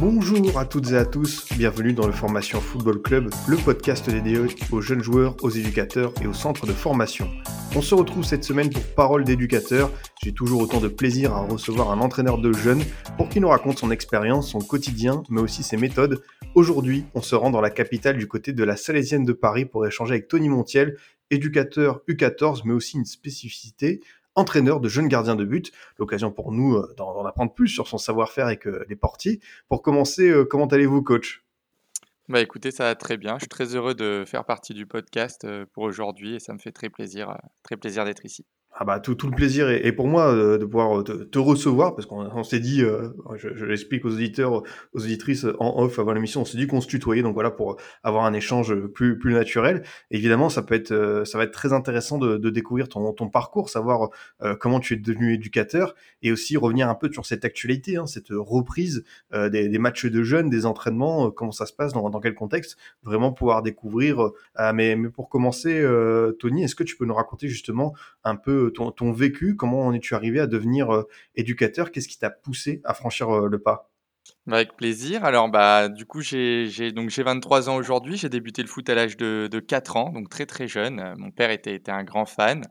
Bonjour à toutes et à tous, bienvenue dans le Formation Football Club, le podcast dédié aux jeunes joueurs, aux éducateurs et aux centres de formation. On se retrouve cette semaine pour Parole d'éducateur. J'ai toujours autant de plaisir à recevoir un entraîneur de jeunes pour qu'il nous raconte son expérience, son quotidien, mais aussi ses méthodes. Aujourd'hui, on se rend dans la capitale du côté de la Salésienne de Paris pour échanger avec Tony Montiel, éducateur U14, mais aussi une spécificité, entraîneur de jeunes gardiens de but. L'occasion pour nous euh, d'en apprendre plus sur son savoir-faire avec les portiers. Pour commencer, euh, comment allez-vous, coach? Bah écoutez, ça va très bien. Je suis très heureux de faire partie du podcast euh, pour aujourd'hui et ça me fait très plaisir, très plaisir d'être ici. Ah bah tout, tout le plaisir est, est pour moi euh, de pouvoir te, te recevoir parce qu'on on s'est dit, euh, je, je l'explique aux auditeurs, aux auditrices en off avant l'émission, on s'est dit qu'on se tutoyait donc voilà pour avoir un échange plus plus naturel. Évidemment, ça peut être euh, ça va être très intéressant de, de découvrir ton, ton parcours, savoir euh, comment tu es devenu éducateur et aussi revenir un peu sur cette actualité, hein, cette reprise euh, des, des matchs de jeunes, des entraînements, euh, comment ça se passe, dans, dans quel contexte, vraiment pouvoir découvrir. euh, ah, mais, mais pour commencer, euh, Tony, est-ce que tu peux nous raconter justement un peu ton, vécu, comment en es-tu arrivé à devenir euh, éducateur, qu'est-ce qui t'a poussé à franchir euh, le pas? Avec plaisir. Alors bah du coup j'ai donc j'ai 23 ans aujourd'hui. J'ai débuté le foot à l'âge de, de 4 ans, donc très très jeune. Mon père était, était un grand fan.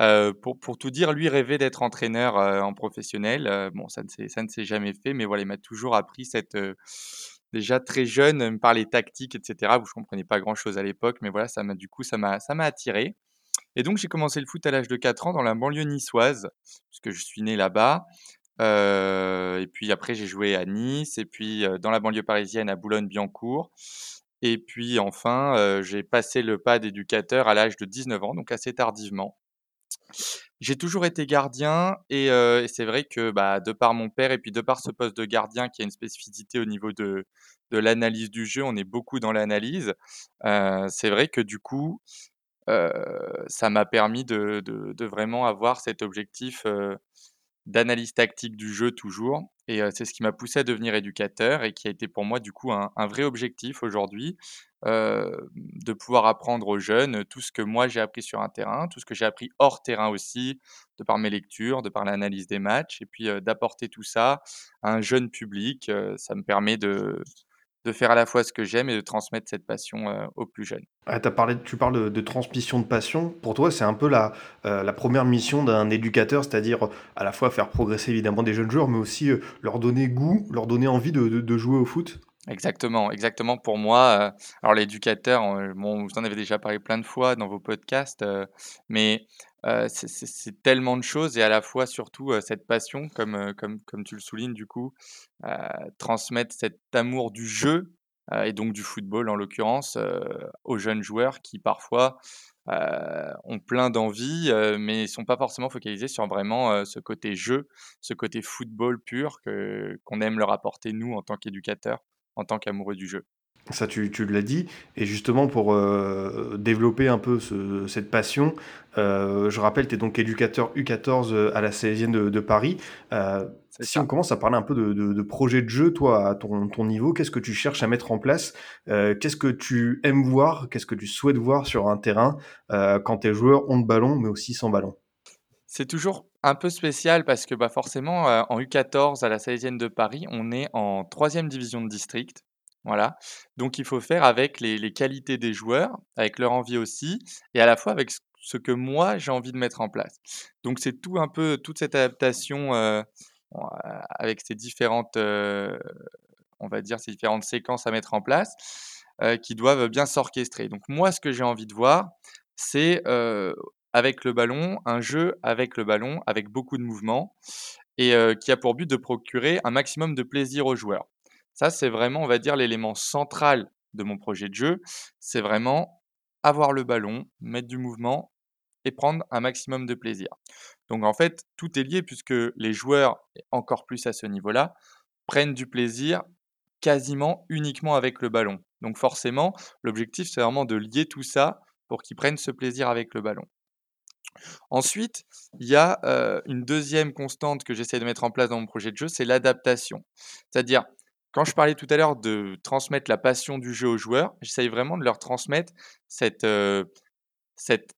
Euh, pour, pour tout dire, lui rêvait d'être entraîneur en professionnel. Bon, ça ne s'est jamais fait, mais voilà, il m'a toujours appris cette déjà très jeune, euh, me parler tactique, etc. Vous je comprenais pas grand-chose à l'époque, mais voilà, ça m'a du coup ça m'a ça m'a attiré. Et donc j'ai commencé le foot à l'âge de 4 ans dans la banlieue niçoise, puisque je suis né là-bas. Heu et puis après j'ai joué à Nice et puis, heu, dans la banlieue parisienne à Boulogne-Billancourt et puis enfin, heu, j'ai passé le pas d'éducateur à l'âge de 19 ans, donc assez tardivement. J'ai toujours été gardien et c'est vrai que, bah, de par mon père et puis de par ce poste de gardien qui a une spécificité au niveau de de l'analyse du jeu, on est beaucoup dans l'analyse. C'est vrai que du coup, heu, ça m'a permis de vraiment avoir cet objectif, heu, d'analyse tactique du jeu toujours. Et heu, c'est ce qui m'a poussé à devenir éducateur et qui a été pour moi du coup un un vrai objectif aujourd'hui, de pouvoir apprendre aux jeunes tout ce que moi j'ai appris sur un terrain, tout ce que j'ai appris hors terrain aussi, de par mes lectures, de par l'analyse des matchs. Et puis, d'apporter tout ça à un jeune public, ça me permet de de faire à la fois ce que j'aime et de transmettre cette passion, heu, aux plus jeunes. Ah, parlé, tu parles de, de transmission de passion. Pour toi, c'est un peu la, euh, la première mission d'un éducateur, c'est-à-dire euh, à la fois faire progresser évidemment des jeunes joueurs, mais aussi euh, leur donner goût, leur donner envie de, de- de jouer au foot. Exactement, exactement pour moi, alors l'éducateur, bon, vous en avez déjà parlé plein de fois dans vos podcasts, mais, c'est tellement de choses et à la fois surtout, cette passion comme, comme comme tu le soulignes du coup, transmettre cet amour du jeu, et donc du football en l'occurrence, aux jeunes joueurs qui parfois, ont plein d'envie, mais sont pas forcément focalisés sur vraiment, ce côté jeu, ce côté football pur qu'on aime leur apporter nous en tant qu'éducateurs en tant qu'amoureux du jeu. Ça, tu, tu l'as dit. Et justement, pour euh, développer un peu ce- cette passion, euh, je rappelle, tu es donc éducateur U14 euh, à la Salésienne de, de Paris. Euh, si ça. on commence à parler un peu de, de, de projet de jeu, toi, à ton, ton niveau, qu'est-ce que tu cherches à mettre en place Qu'est-ce que tu aimes voir Qu'est-ce que tu souhaites voir sur un terrain quand tes joueurs ont de ballon, mais aussi sans ballon? C'est toujours un peu spécial parce que bah, forcément, en U14 à la Salésienne de Paris, on est en troisième division de district. Voilà. Donc il faut faire avec les, qualités des joueurs, avec leur envie aussi, et à la fois avec ce que moi j'ai envie de mettre en place. Donc c'est tout un peu toute cette adaptation euh, euh, avec ces différentes, euh, on va dire, ces différentes séquences à mettre en place qui doivent bien s'orchestrer. Donc moi, ce que j'ai envie de voir, c'est avec le ballon, un jeu avec le ballon, avec beaucoup de mouvements, et qui a pour but de procurer un maximum de plaisir aux joueurs. Ça, c'est vraiment, on va dire, l'élément central de mon projet de jeu. C'est vraiment avoir le ballon, mettre du mouvement et prendre un maximum de plaisir. Donc en fait, tout est lié puisque les joueurs, encore plus à ce niveau-là, prennent du plaisir quasiment uniquement avec le ballon. Donc forcément, l'objectif, c'est vraiment de lier tout ça pour qu'ils prennent ce plaisir avec le ballon. Ensuite, il y a une deuxième constante que j'essaie de mettre en place dans mon projet de jeu, c'est l'adaptation. C'est-à-dire, quand je parlais tout à l'heure de transmettre la passion du jeu aux joueurs, j'essaye vraiment de leur transmettre cette, cette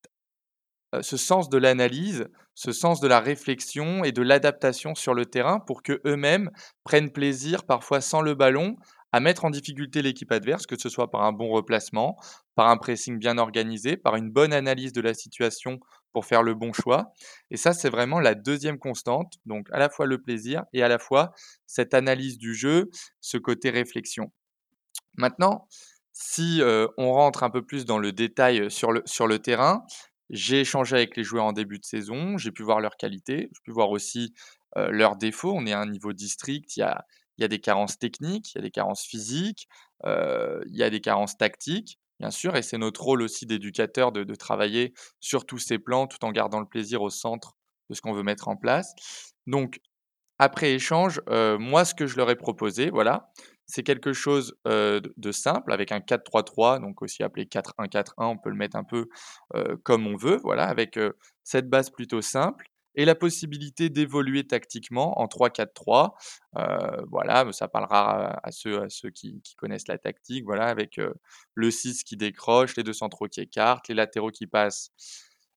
ce sens de l'analyse, ce sens de la réflexion et de l'adaptation sur le terrain pour que eux-mêmes prennent plaisir, parfois sans le ballon, à mettre en difficulté l'équipe adverse, que ce soit par un bon replacement, par un pressing bien organisé, par une bonne analyse de la situation pour faire le bon choix. Et ça, c'est vraiment la deuxième constante. Donc, à la fois le plaisir et à la fois cette analyse du jeu, ce côté réflexion. Maintenant, si on rentre un peu plus dans le détail sur le, sur le terrain, j'ai échangé avec les joueurs en début de saison, j'ai pu voir leurs qualités, j'ai pu voir aussi leurs défauts. On est à un niveau district, il y a des carences techniques, il y a des carences physiques, il y a des carences tactiques, bien sûr, et c'est notre rôle aussi d'éducateur de, travailler sur tous ces plans tout en gardant le plaisir au centre de ce qu'on veut mettre en place. Donc, après échange, moi, ce que je leur ai proposé, voilà, c'est quelque chose de simple avec un 4-3-3, donc aussi appelé 4-1-4-1, on peut le mettre un peu comme on veut, voilà, avec cette base plutôt simple et la possibilité d'évoluer tactiquement en 3-4-3. voilà, ça parlera à, ceux, qui, connaissent la tactique, voilà, avec le 6 qui décroche, les deux centraux qui écartent, les latéraux qui passent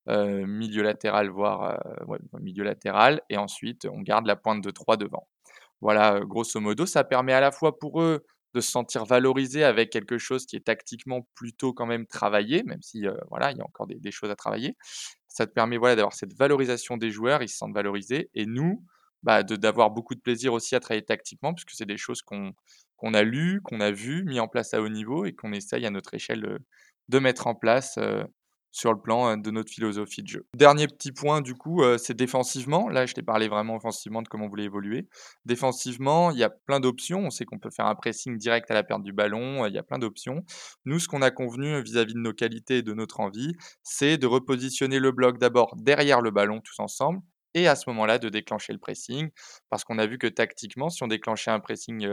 milieu latéral, voire milieu latéral, et ensuite on garde la pointe de 3 devant. Voilà, grosso modo, ça permet à la fois pour eux de se sentir valorisés avec quelque chose qui est tactiquement plutôt quand même travaillé, même si voilà, il y a encore des, choses à travailler. Ça te permet voilà, d'avoir cette valorisation des joueurs, ils se sentent valorisés, et nous, bah, d'avoir beaucoup de plaisir aussi à travailler tactiquement, puisque c'est des choses qu'on a lues, qu'on a vues, mis en place à haut niveau, et qu'on essaye à notre échelle de mettre en place sur le plan de notre philosophie de jeu. Dernier petit point, du coup, c'est défensivement. Là, je t'ai parlé vraiment offensivement de comment on voulait évoluer. Défensivement, il y a plein d'options. On sait qu'on peut faire un pressing direct à la perte du ballon. Il y a plein d'options. Nous, ce qu'on a convenu vis-à-vis de nos qualités et de notre envie, c'est de repositionner le bloc d'abord derrière le ballon tous ensemble et à ce moment-là de déclencher le pressing parce qu'on a vu que tactiquement, si on déclenchait un pressing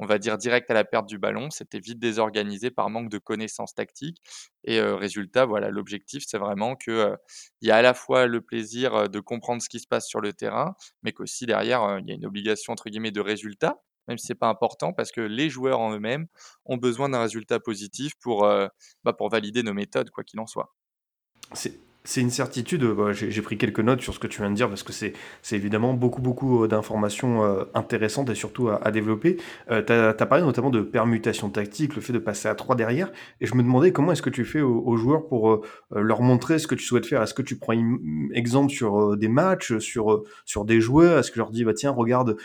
on va dire direct à la perte du ballon. C'était vite désorganisé par manque de connaissances tactiques. Et résultat, voilà, l'objectif, c'est vraiment qu'il y a à la fois le plaisir de comprendre ce qui se passe sur le terrain, mais qu'aussi derrière, il y a une obligation, entre guillemets, de résultat, même si ce n'est pas important, parce que les joueurs en eux-mêmes ont besoin d'un résultat positif pour, bah, pour valider nos méthodes, quoi qu'il en soit. C'est une certitude, bah, j'ai pris quelques notes sur ce que tu viens de dire parce que c'est évidemment beaucoup beaucoup euh, d'informations euh, intéressantes et surtout à, développer. Euh, tu as, parlé notamment de permutation tactique, le fait de passer à 3 derrière, et je me demandais comment est-ce que tu fais aux, joueurs pour leur montrer ce que tu souhaites faire. Est-ce que tu prends exemple sur des matchs, sur, sur des joueurs? Est-ce que je leur dis, bah, tiens, regarde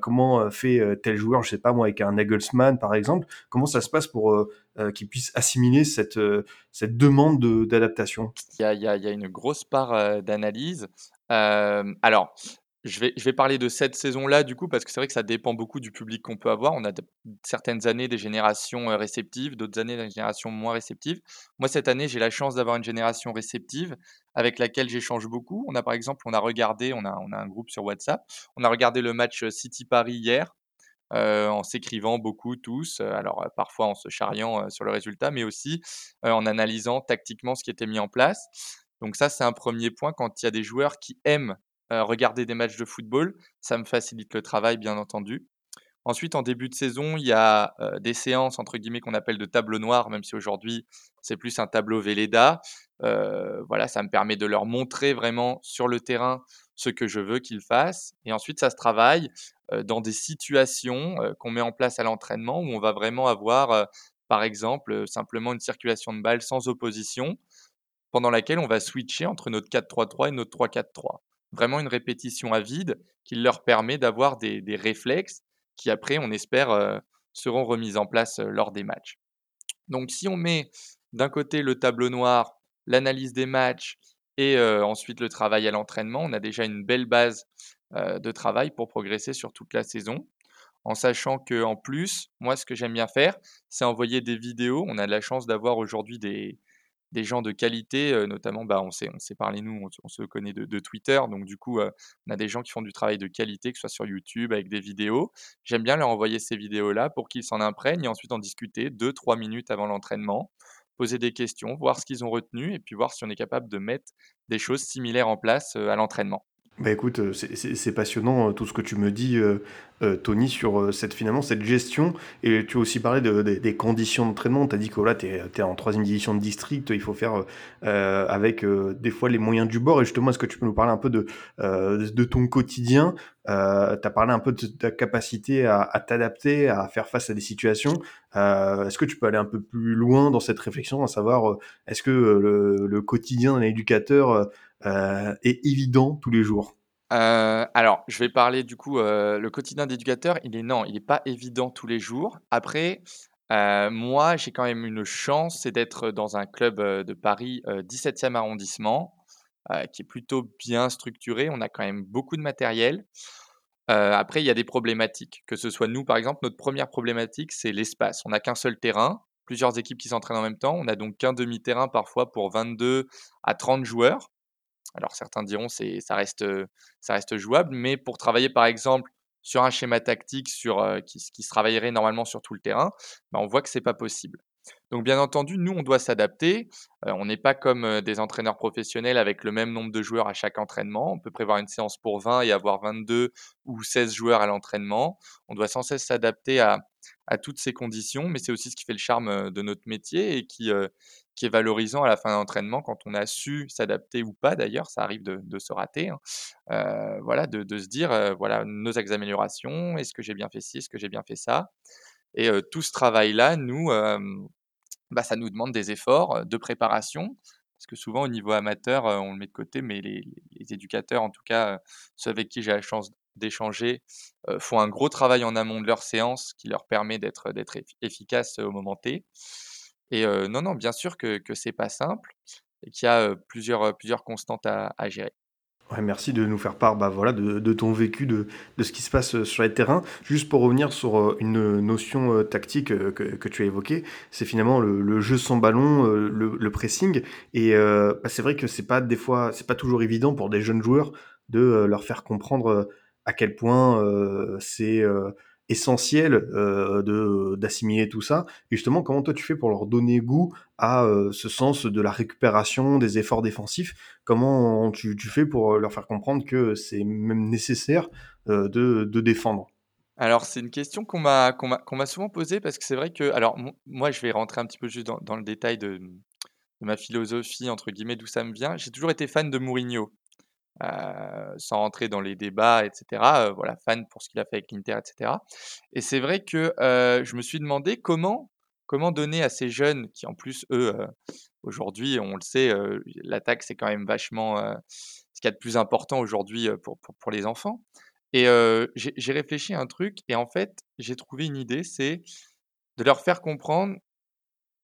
comment fait tel joueur, je sais pas moi, avec un Nagelsmann par exemple Comment ça se passe pour euh, qui puissent assimiler cette, euh, cette demande d'adaptation il y, a, il, y a, une grosse part euh, d'analyse. alors, je vais, je vais parler de cette saison-là, du coup, parce que c'est vrai que ça dépend beaucoup du public qu'on peut avoir. On a certaines années des générations réceptives, d'autres années des générations moins réceptives. Moi, cette année, j'ai la chance d'avoir une génération réceptive avec laquelle j'échange beaucoup. On a, par exemple, on a regardé, on a, on a un groupe sur WhatsApp, on a regardé le match City-Paris hier. Euh, en s'écrivant beaucoup tous, euh, alors euh, parfois en se charriant sur le résultat, mais aussi en analysant tactiquement ce qui était mis en place. Donc ça, c'est un premier point. Quand il y a des joueurs qui aiment regarder des matchs de football, ça me facilite le travail, bien entendu. Ensuite, en début de saison, il y a des séances entre guillemets qu'on appelle de tableau noir, même si aujourd'hui c'est plus un tableau Véleda. voilà, ça me permet de leur montrer vraiment sur le terrain ce que je veux qu'ils fassent. Et ensuite, ça se travaille dans des situations qu'on met en place à l'entraînement où on va vraiment avoir, par exemple, simplement une circulation de balles sans opposition, pendant laquelle on va switcher entre notre 4-3-3 et notre 3-4-3. Vraiment une répétition à vide qui leur permet d'avoir des, réflexes qui, après, on espère, seront remis en place lors des matchs. Donc, si on met d'un côté le tableau noir, l'analyse des matchs et ensuite le travail à l'entraînement, on a déjà une belle base de travail pour progresser sur toute la saison. En sachant que en plus, moi, ce que j'aime bien faire, c'est envoyer des vidéos. On a de la chance d'avoir aujourd'hui des, des gens de qualité, notamment, bah, on s'est on parlé nous, on, se connaît de, Twitter, donc du coup, on a des gens qui font du travail de qualité, que ce soit sur YouTube avec des vidéos. J'aime bien leur envoyer ces vidéos-là pour qu'ils s'en imprègnent et ensuite en discuter 2-3 minutes avant l'entraînement poser des questions, voir ce qu'ils ont retenu et puis voir si on est capable de mettre des choses similaires en place à l'entraînement. Bah écoute, euh, c'est passionnant euh, tout ce que tu me dis, euh, euh, Tony, sur cette, finalement, cette gestion. Et tu as aussi parlé de, de- des conditions d'entraînement. Tu as dit que voilà, tu es, en troisième division de district, il faut faire euh, avec des fois les moyens du bord. Et justement, est-ce que tu peux nous parler un peu de, de ton quotidien? Tu as parlé un peu de ta capacité à, à t'adapter, à faire face à des situations. Est-ce que tu peux aller un peu plus loin dans cette réflexion, à savoir, est-ce que le, le quotidien d'un éducateur euh, euh, évident tous les jours. Euh, alors, je vais parler du coup, euh, le quotidien d'éducateur, il est non, il n'est pas évident tous les jours. Après, moi, j'ai quand même une chance, c'est d'être dans un club de Paris, euh, 17e arrondissement, qui est plutôt bien structuré. On a quand même beaucoup de matériel. Après, il y a des problématiques, que ce soit nous, par exemple, notre première problématique, c'est l'espace. On n'a qu'un seul terrain, plusieurs équipes qui s'entraînent en même temps. On a donc qu'un demi-terrain parfois pour 22 à 30 joueurs. Alors certains diront c'est ça reste ça reste jouable, mais pour travailler par exemple sur un schéma tactique sur euh, qui, se travaillerait normalement sur tout le terrain, bah, on voit que c'est pas possible. Donc bien entendu, nous on doit s'adapter. Euh, on n'est pas comme euh, des entraîneurs professionnels avec le même nombre de joueurs à chaque entraînement. On peut prévoir une séance pour 20 et avoir 22 ou 16 joueurs à l'entraînement. On doit sans cesse s'adapter à, à toutes ces conditions, mais c'est aussi ce qui fait le charme de notre métier et qui, qui est valorisant à la fin d'un entraînement quand on a su s'adapter ou pas d'ailleurs, ça arrive de, de se rater, hein. Voilà, de, de se dire, voilà, nos améliorations, est-ce que j'ai bien fait ci, est-ce que j'ai bien fait ça? Et tout ce travail-là, nous, bah, ça nous demande des efforts de préparation, parce que souvent au niveau amateur, on le met de côté, mais les, les éducateurs, en tout cas, ceux avec qui j'ai la chance d'échanger, font un gros travail en amont de leur séance qui leur permet d'être d'être effi- efficace au moment T. Et non, non, bien sûr que, que c'est pas simple et qu'il y a plusieurs, plusieurs constantes à, à gérer. Merci de nous faire part bah, voilà, de, de ton vécu, de, de ce qui se passe sur les terrains. Juste pour revenir sur une notion tactique que, que tu as évoquée, c'est finalement le, jeu sans ballon, le, pressing. Et bah, c'est vrai que c'est pas pas toujours évident pour des jeunes joueurs de leur faire comprendre à quel point c'est essentiel de d'assimiler tout ça. Et justement, comment toi tu fais pour leur donner goût à ce sens de la récupération, des efforts défensifs? Comment tu, tu fais pour leur faire comprendre que c'est même nécessaire de, de défendre? Alors, c'est une question qu'on m'a qu'on m'a souvent posée parce que c'est vrai que, alors, mo- moi, je vais rentrer un petit peu juste dans, dans le détail de, de ma philosophie, entre guillemets, d'où ça me vient. J'ai toujours été fan de Mourinho. Euh, sans rentrer dans les débats, etc. euh, voilà, fan pour ce qu'il a fait avec l'Inter, etc. Et c'est vrai que euh, je me suis demandé comment, comment donner à ces jeunes qui, en plus, eux, aujourd'hui, on le sait, l'attaque, c'est quand même vachement ce qu'il y a de plus important aujourd'hui pour, pour, pour les enfants. Et j'ai réfléchi à un truc, et en fait, j'ai trouvé une idée, c'est de leur faire comprendre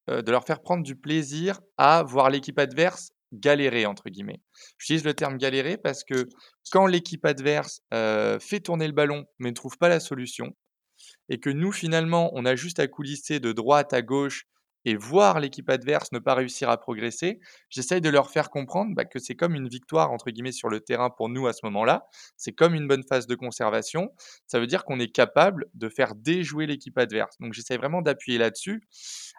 de leur faire prendre du plaisir à voir l'équipe adverse «galérer» entre guillemets. J'utilise le terme «galérer» parce que quand l'équipe adverse, heu, fait tourner le ballon mais ne trouve pas la solution et que nous finalement on a juste à coulisser de droite à gauche et voir l'équipe adverse ne pas réussir à progresser, j'essaye de leur faire comprendre, bah, que c'est comme une «victoire» entre guillemets sur le terrain pour nous à ce moment-là. C'est comme une bonne phase de conservation. Ça veut dire qu'on est capable de faire déjouer l'équipe adverse. Donc j'essaye vraiment d'appuyer là-dessus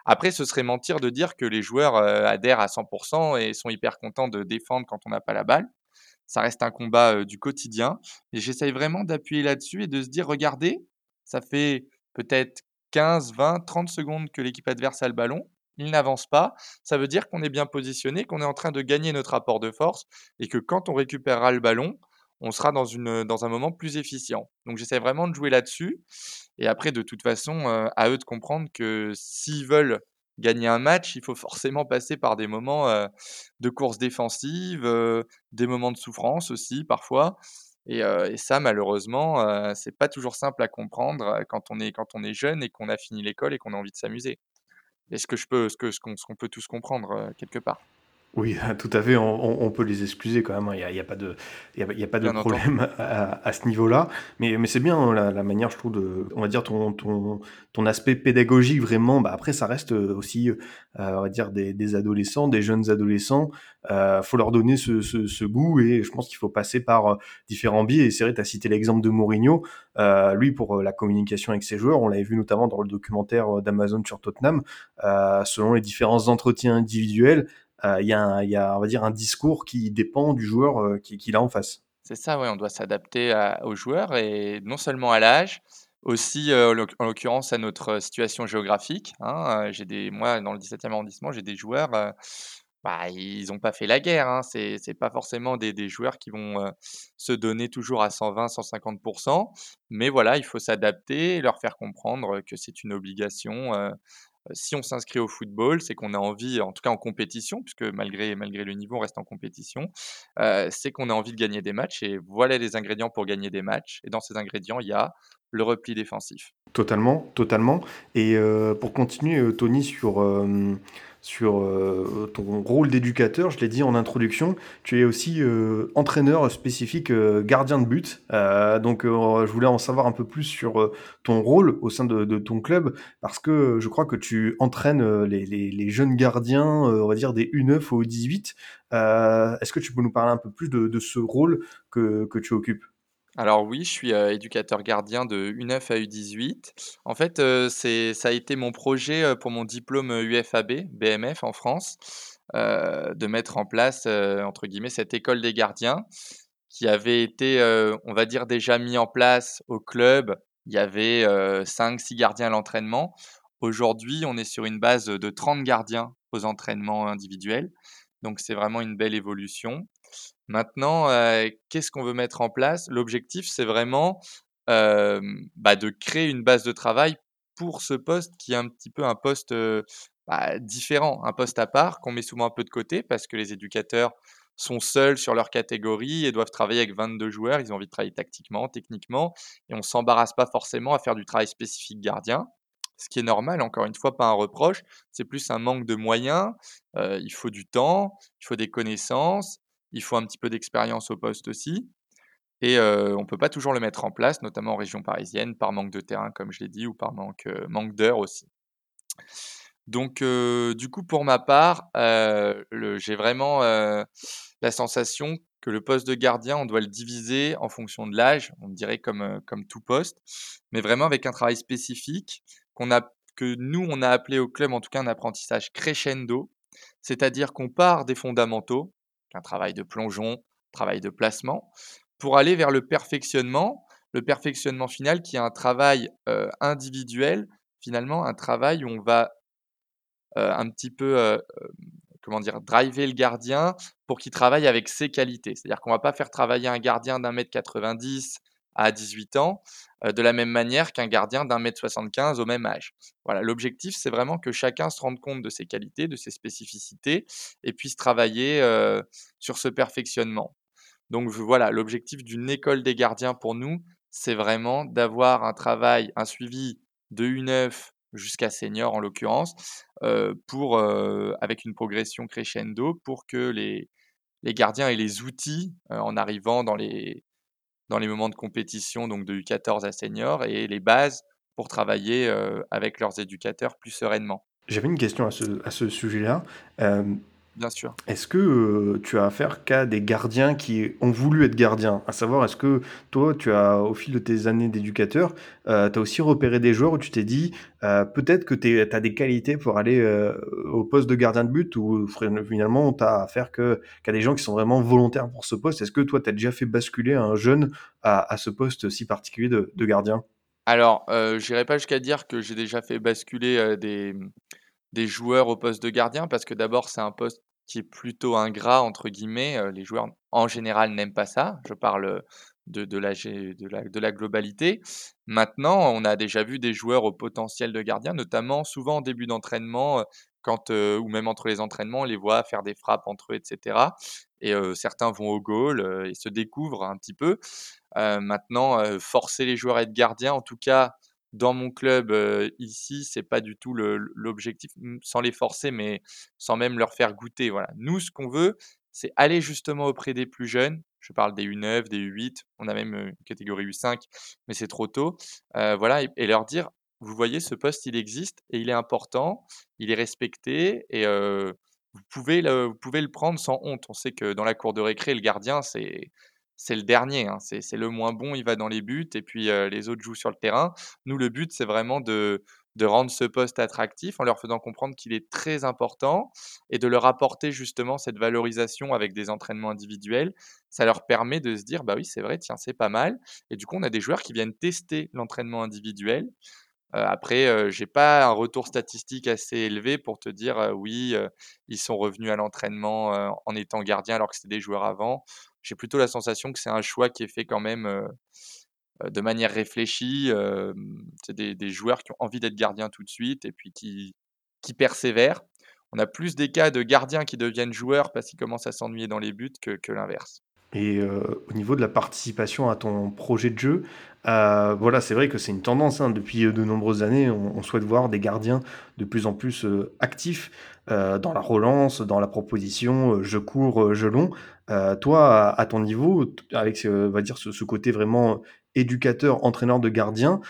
après, ce serait mentir de dire que les joueurs, heu, adhèrent à 100% et sont hyper contents de défendre quand on n'a pas la balle. Ça reste un combat, heu, du quotidien et j'essaye vraiment d'appuyer là-dessus et de se dire: «Regardez, ça fait peut-être 15-20-30 secondes que l'équipe adverse a le ballon, il n'avance pas. Ça veut dire qu'on est bien positionné, qu'on est en train de gagner notre rapport de force et que quand on récupérera le ballon, on sera dans un moment plus efficient». Donc j'essaie vraiment de jouer là-dessus et après, de toute façon, heu, à eux de comprendre que s'ils veulent gagner un match, il faut forcément passer par des moments, heu, de course défensive, heu, des moments de souffrance aussi parfois et ça malheureusement, heu, c'est pas toujours simple à comprendre, quand on est quand on est jeune et qu'on a fini l'école et qu'on a envie de s'amuser. Et ce que je peux ce qu'on peut tous comprendre, quelque part? Oui, tout à fait, on on on peut les excuser quand même, hein. Il y a il y a pas de il y a il y a pas de Bien problème à à ce niveau-là. Mais mais c'est bien, hein, la la manière, je trouve, de on va dire ton ton ton aspect pédagogique vraiment, bah, après ça reste, heu, aussi, heu, on va dire des des adolescents, des jeunes adolescents. Heu, faut leur donner ce ce ce goût et je pense qu'il faut passer par, heu, différents biais et c'est vrai, tu as cité l'exemple de Mourinho. Heu, lui, pour, heu, la communication avec ses joueurs, on l'avait vu notamment dans le documentaire, d'Amazon sur Tottenham, selon les différents entretiens individuels, il y a un on va dire, un discours qui dépend du joueur, heu, qui qu'il a en face. C'est ça, ouais, on doit s'adapter aux joueurs et non seulement à l'âge, aussi, heu, en l'oc en l'occurrence à notre, situation géographique, hein, des moi, dans le 17e arrondissement, j'ai des joueurs, bah, ils ont pas fait la guerre, hein. C'est pas forcément des joueurs qui vont, se donner toujours à 120-150% mais voilà, il faut s'adapter et leur faire comprendre, que c'est une obligation, si on s'inscrit au football, c'est qu'on a envie, en tout cas en compétition, puisque malgré malgré le niveau, on reste en compétition, c'est qu'on a envie de gagner des matchs et voilà les ingrédients pour gagner des matchs et dans ces ingrédients, il y a le repli défensif. Totalement, totalement et heu, pour continuer, heu, Tony, sur, hem, sur, heu, ton rôle d'éducateur, je l'ai dit en introduction, tu es aussi, heu, entraîneur spécifique, gardien de but. Donc, je voulais en savoir un peu plus sur, ton rôle au sein de de ton club parce que je crois que tu entraînes, les les les jeunes gardiens, on va dire des U9 aux U18. Heu, est-ce que tu peux nous parler un peu plus de de ce rôle que que tu occupes? Alors oui, je suis, heu, éducateur gardien de U9 à U18. En fait, heu, c'est ça a été mon projet, heu, pour mon diplôme, UFAB, BMF en France, de mettre en place, entre guillemets «cette école des gardiens». qui avait été, on va dire déjà mis en place au club. Il y avait, heu, 5-6 gardiens à l'entraînement. Aujourd'hui, on est sur une base, de 30 gardiens aux entraînements individuels, donc c'est vraiment une belle évolution. Maintenant, heu, qu'est-ce qu'on veut mettre en place? L'objectif, c'est vraiment, bah, de créer une base de travail pour ce poste qui est un petit peu un poste, bah, différent, un poste à part qu'on met souvent un peu de côté parce que les éducateurs sont seuls sur leur catégorie et doivent travailler avec 22 joueurs. Ils ont envie de travailler tactiquement, techniquement et on s'embarrasse pas forcément à faire du travail spécifique gardien. Ce qui est normal, encore une fois, pas un reproche, c'est plus un manque de moyens. Il faut du temps, il faut des connaissances, il faut un petit peu d'expérience au poste aussi et on peut pas toujours le mettre en place, notamment en région parisienne, par manque de terrain, comme je l'ai dit, ou par manque, heu, manque d'heures aussi. Donc du coup, pour ma part, j'ai vraiment, la sensation que le poste de gardien, on doit le diviser en fonction de l'âge, on dirait comme, tout poste, mais vraiment avec un travail spécifique a que nous, on a appelé au club, en tout cas, un apprentissage crescendo. C'est-à-dire qu'on part des fondamentaux, un travail de plongeon, travail de placement, pour aller vers le perfectionnement. Le perfectionnement final qui est un travail, heu, individuel, finalement un travail où on va heu, un petit peu, heu, hem, comment dire? Driver le gardien pour qu'il travaille avec ses qualités. C'est-à-dire qu'on va pas faire travailler un gardien d'un mètre 90 à 18 ans, de la même manière qu'un gardien d'un mètre 75 au même âge. Voilà, l'objectif, c'est vraiment que chacun se rende compte de ses qualités, de ses spécificités et puisse travailler, heu, sur ce perfectionnement. Donc voilà, l'objectif d'une école des gardiens pour nous, c'est vraiment d'avoir un travail, un suivi de U9 jusqu'à senior en l'occurrence, heu, pour, avec une progression crescendo pour que les les gardiens aient les outils, en arrivant dans les dans les moments de compétition, donc de U14 à senior et les bases pour travailler, heu, avec leurs éducateurs plus sereinement. J'avais une question à ce sujet-là. Hem, Bien sûr. est-ce que, heu, tu as affaire qu'à des gardiens qui ont voulu être gardiens? À savoir, est-ce que toi, tu as, au fil de tes années d'éducateur, heu, tu as aussi repéré des joueurs où tu t'es dit, heu: «Peut-être que tu as des qualités pour aller, au poste de gardien de but» ou finalement, tu as affaire qu'à des gens qui sont vraiment volontaires pour ce poste? Est-ce que toi, tu as déjà fait basculer un jeune à à ce poste si particulier de de gardien? Alors, heu, j'irai pas jusqu'à dire que j'ai déjà fait basculer, des, des joueurs au poste de gardien parce que d'abord, c'est un poste qui est plutôt «ingrat» entre guillemets, heu, les joueurs en général n'aiment pas ça. Je parle, de de de la de la globalité. Maintenant, on a déjà vu des joueurs au potentiel de gardien, notamment souvent en début d'entraînement, heu, quand, ou même entre les entraînements, on les voit faire des frappes entre eux et cetera et certains vont au goal, heu, et se découvrent un petit peu. Maintenant, forcer les joueurs à être gardiens, en tout cas dans mon club euh, ici, c'est pas du tout l'objectif, sans les forcer, mais sans même leur faire goûter. Voilà. Nous, ce qu'on veut, c'est aller justement auprès des plus jeunes. Je parle des U9, des U8, on a même une catégorie U5, mais c'est trop tôt. voilà, et, leur dire, vous voyez, ce poste, il existe et il est important, il est respecté et vous, pouvez le, vous pouvez le prendre sans honte. On sait que dans la cour de récré, le gardien, c'est c'est le dernier, hein. c'est le moins bon, il va dans les buts et puis les autres jouent sur le terrain. Nous, le but, c'est vraiment de, rendre ce poste attractif en leur faisant comprendre qu'il est très important et de leur apporter justement cette valorisation avec des entraînements individuels. Ça leur permet de se dire, bah oui, c'est vrai, tiens, c'est pas mal. Et du coup, on a des joueurs qui viennent tester l'entraînement individuel. après, je j'ai pas un retour statistique assez élevé pour te dire, oui, ils sont revenus à l'entraînement en étant gardiens alors que c'était des joueurs avant j'ai plutôt la sensation que c'est un choix qui est fait quand même de manière réfléchie. c'est des, joueurs qui ont envie d'être gardiens tout de suite et puis qui, qui persévèrent. On a plus des cas de gardiens qui deviennent joueurs parce qu'ils commencent à s'ennuyer dans les buts que l'inverse. Et euh, au niveau de la participation à ton projet de jeu, euh, voilà, c'est vrai que c'est une tendance. hein. Depuis de nombreuses années, on, souhaite voir des gardiens de plus en plus euh, actifs euh, dans la relance, dans la proposition, euh, je cours, euh, je long. Toi, à, ton niveau, avec ce, va dire ce, côté vraiment éducateur, entraîneur de gardien,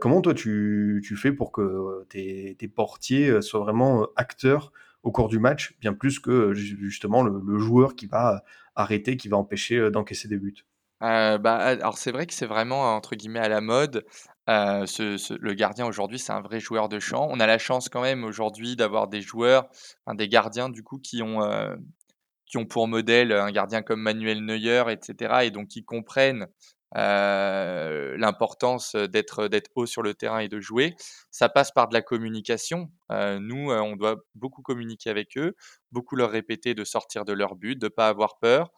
comment toi tu, tu fais pour que tes, portiers soient vraiment acteurs au cours du match, bien plus que ju- justement le, joueur qui va arrêter, qui va empêcher d'encaisser des buts? Bah, alors c'est vrai que c'est vraiment entre guillemets «à la mode». Le gardien aujourd'hui, c'est un vrai joueur de champ. On a la chance quand même aujourd'hui d'avoir des joueurs, des gardiens du coup qui ont, qui ont pour modèle un gardien comme Manuel Neuer et cetera et donc qui comprennent, l'importance, d'être, d'être haut sur le terrain et de jouer. Ça passe par de la communication. Nous, on doit beaucoup communiquer avec eux, beaucoup leur répéter de sortir de leur but, de pas avoir peur,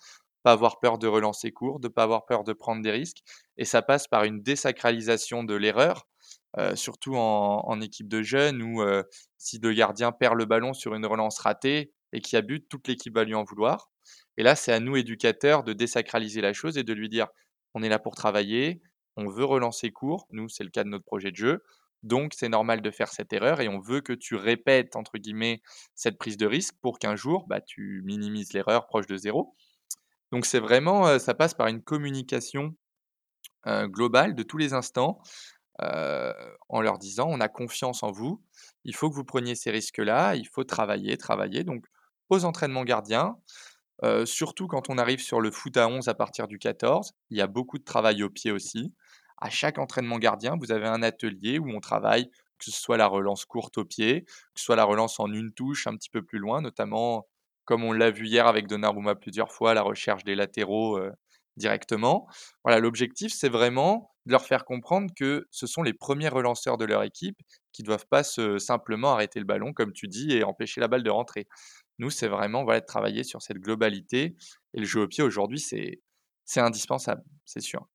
pas avoir peur de relancer court, de pas avoir peur de prendre des risques et ça passe par une désacralisation de l'erreur, heu, surtout en équipe de jeunes où, heu, si le gardien perd le ballon sur une relance ratée et qu'il y a but, toute l'équipe va lui en vouloir et là, c'est à nous éducateurs de désacraliser la chose et de lui dire: «On est là pour travailler, on veut relancer court». Nous, c'est le cas de notre projet de jeu, donc c'est normal de faire cette erreur et on veut que tu «répètes» entre guillemets cette prise de risque pour qu'un jour, bah, tu minimises l'erreur proche de zéro. Donc c'est vraiment, ça passe par une communication, globale de tous les instants, en leur disant: «On a confiance en vous, il faut que vous preniez ces risques-là, il faut travailler, travailler». Donc aux entraînements gardiens, surtout quand on arrive sur le foot à 11 à partir du 14, il y a beaucoup de travail au pied aussi. À chaque entraînement gardien, vous avez un atelier où on travaille, que ce soit la relance courte au pied, que ce soit la relance en une touche un petit peu plus loin, notamment comme on l'a vu hier avec Donnarumma plusieurs fois, la recherche des latéraux, heu, directement. Voilà, l'objectif, c'est vraiment de leur faire comprendre que ce sont les premiers relanceurs de leur équipe, qui doivent pas simplement arrêter le ballon comme tu dis et empêcher la balle de rentrer. Nous, c'est vraiment, voilà, de travailler sur cette globalité et le jeu au pied aujourd'hui, c'est c'est indispensable, c'est sûr.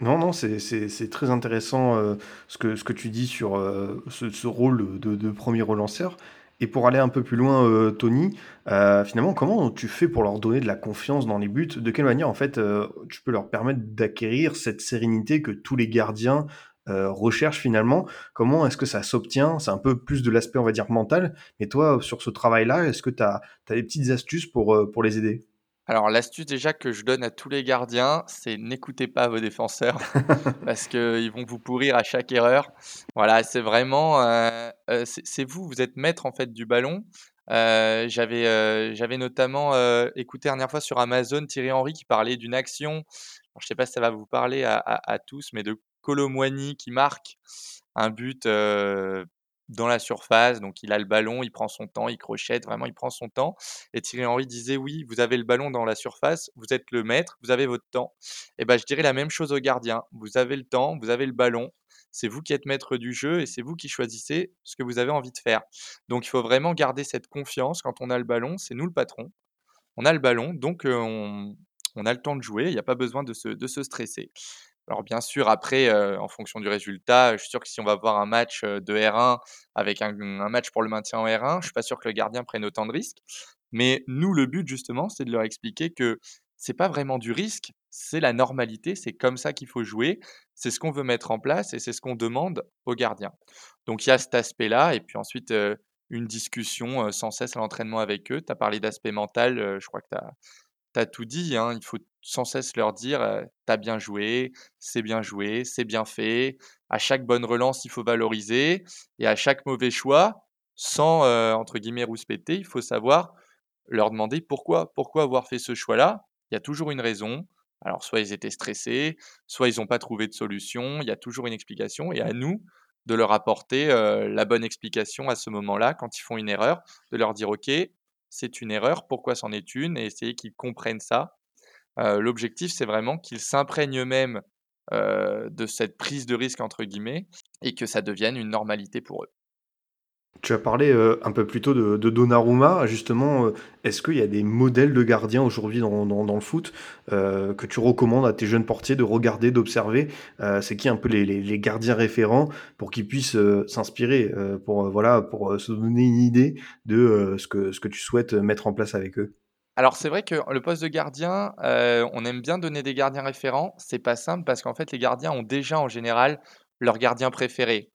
Non, non, c'est très intéressant, heu, ce que ce que tu dis sur, heu, ce rôle de 1er relanceur et pour aller un peu plus loin, heu, Tony, heu, finalement, comment tu fais pour leur donner de la confiance dans les buts? De quelle manière, en fait, heu, tu peux leur permettre d'acquérir cette sérénité que tous les gardiens, recherchent finalement? Comment est-ce que ça s'obtient? C'est un peu plus de l'aspect, on va dire, mental, mais toi, sur ce travail-là, est-ce que tu as des petites astuces pour les aider? Alors l'astuce déjà que je donne à tous les gardiens, c'est n'écoutez pas vos défenseurs parce qu'ils vont vous pourrir à chaque erreur. Voilà, c'est vraiment, heu heu, c'est vous, vous êtes maître en fait du ballon. Heu, j'avais, notamment, écouté dernière fois sur Amazon Thierry Henry qui parlait d'une action, alors je sais pas si ça va vous parler à à à tous, mais de Kolo Muani qui marque un but, dans la surface, donc il a le ballon, il prend son temps, il crochette, vraiment il prend son temps et Thierry Henry disait: «Oui, vous avez le ballon dans la surface, vous êtes le maître, vous avez votre temps» et ben je dirais la même chose aux gardiens. Vous avez le temps, vous avez le ballon, c'est vous qui êtes maître du jeu et c'est vous qui choisissez ce que vous avez envie de faire. Donc il faut vraiment garder cette confiance quand on a le ballon, c'est nous le patron. On a le ballon, donc heu, on a le temps de jouer, il y a pas besoin de se stresser. Alors bien sûr après, en fonction du résultat, je suis sûr que si on va voir un match, de R1 avec un match pour le maintien en R1, je suis pas sûr que le gardien prenne autant de risques. Mais nous, le but justement, c'est de leur expliquer que c'est pas vraiment du risque, c'est la normalité, c'est comme ça qu'il faut jouer, c'est ce qu'on veut mettre en place et c'est ce qu'on demande aux gardiens. Donc il y a cet aspect-là, et puis ensuite une discussion sans cesse à l'entraînement avec eux. Tu as parlé d'aspect mental, je crois que tu as, tout dit, hein. il faut sans cesse leur dire, tu as bien joué, c'est bien joué, c'est bien fait, à chaque bonne relance, il faut valoriser, et à chaque mauvais choix, sans, entre guillemets, rouspéter, il faut savoir leur demander pourquoi, pourquoi avoir fait ce choix-là. Il y a toujours une raison. Alors, soit ils étaient stressés, soit ils n'ont pas trouvé de solution. Il y a toujours une explication. Et à nous de leur apporter la bonne explication à ce moment-là, quand ils font une erreur, de leur dire OK, c'est une erreur, pourquoi c'en est une, et essayer qu'ils comprennent ça. L'objectif, c'est vraiment qu'ils s'imprègnent eux-mêmes de cette prise de risque, entre guillemets, et que ça devienne une normalité pour eux. Tu as parlé euh, un peu plus tôt de, de Donnarumma. Justement, euh, est-ce qu'il y a des modèles de gardiens aujourd'hui dans, le foot euh, que tu recommandes à tes jeunes portiers de regarder, d'observer C'est qui un peu les, les, gardiens référents pour qu'ils puissent s'inspirer, pour, voilà, pour se donner une idée de ce, que, ce que tu souhaites mettre en place avec eux? Alors c'est vrai que le poste de gardien, on aime bien donner des gardiens référents. C'est pas simple parce qu'en fait les gardiens ont déjà en général leur gardien préféré.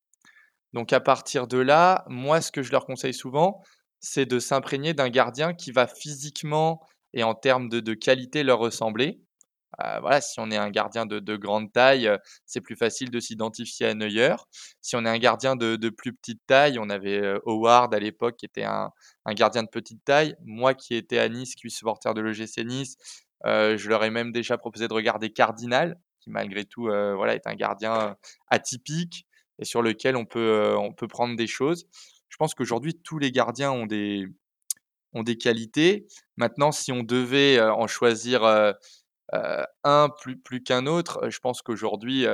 Donc à partir de là, moi, ce que je leur conseille souvent, c'est de s'imprégner d'un gardien qui va physiquement et en termes de, qualité leur ressembler. Euh, voilà, si on est un gardien de, grande taille, euh, c'est plus facile de s'identifier à Neuer. Si on est un gardien de, plus petite taille, on avait euh, Howard à l'époque qui était un, gardien de petite taille. Moi qui étais à Nice, qui suis supporter de l'EGC Nice, je leur ai même déjà proposé de regarder Cardinal, qui malgré tout voilà, est un gardien atypique, et sur lequel on peut, on peut prendre des choses. Je pense qu'aujourd'hui, tous les gardiens ont des, ont des qualités. Maintenant, si on devait en choisir un plus, plus qu'un autre, je pense qu'aujourd'hui,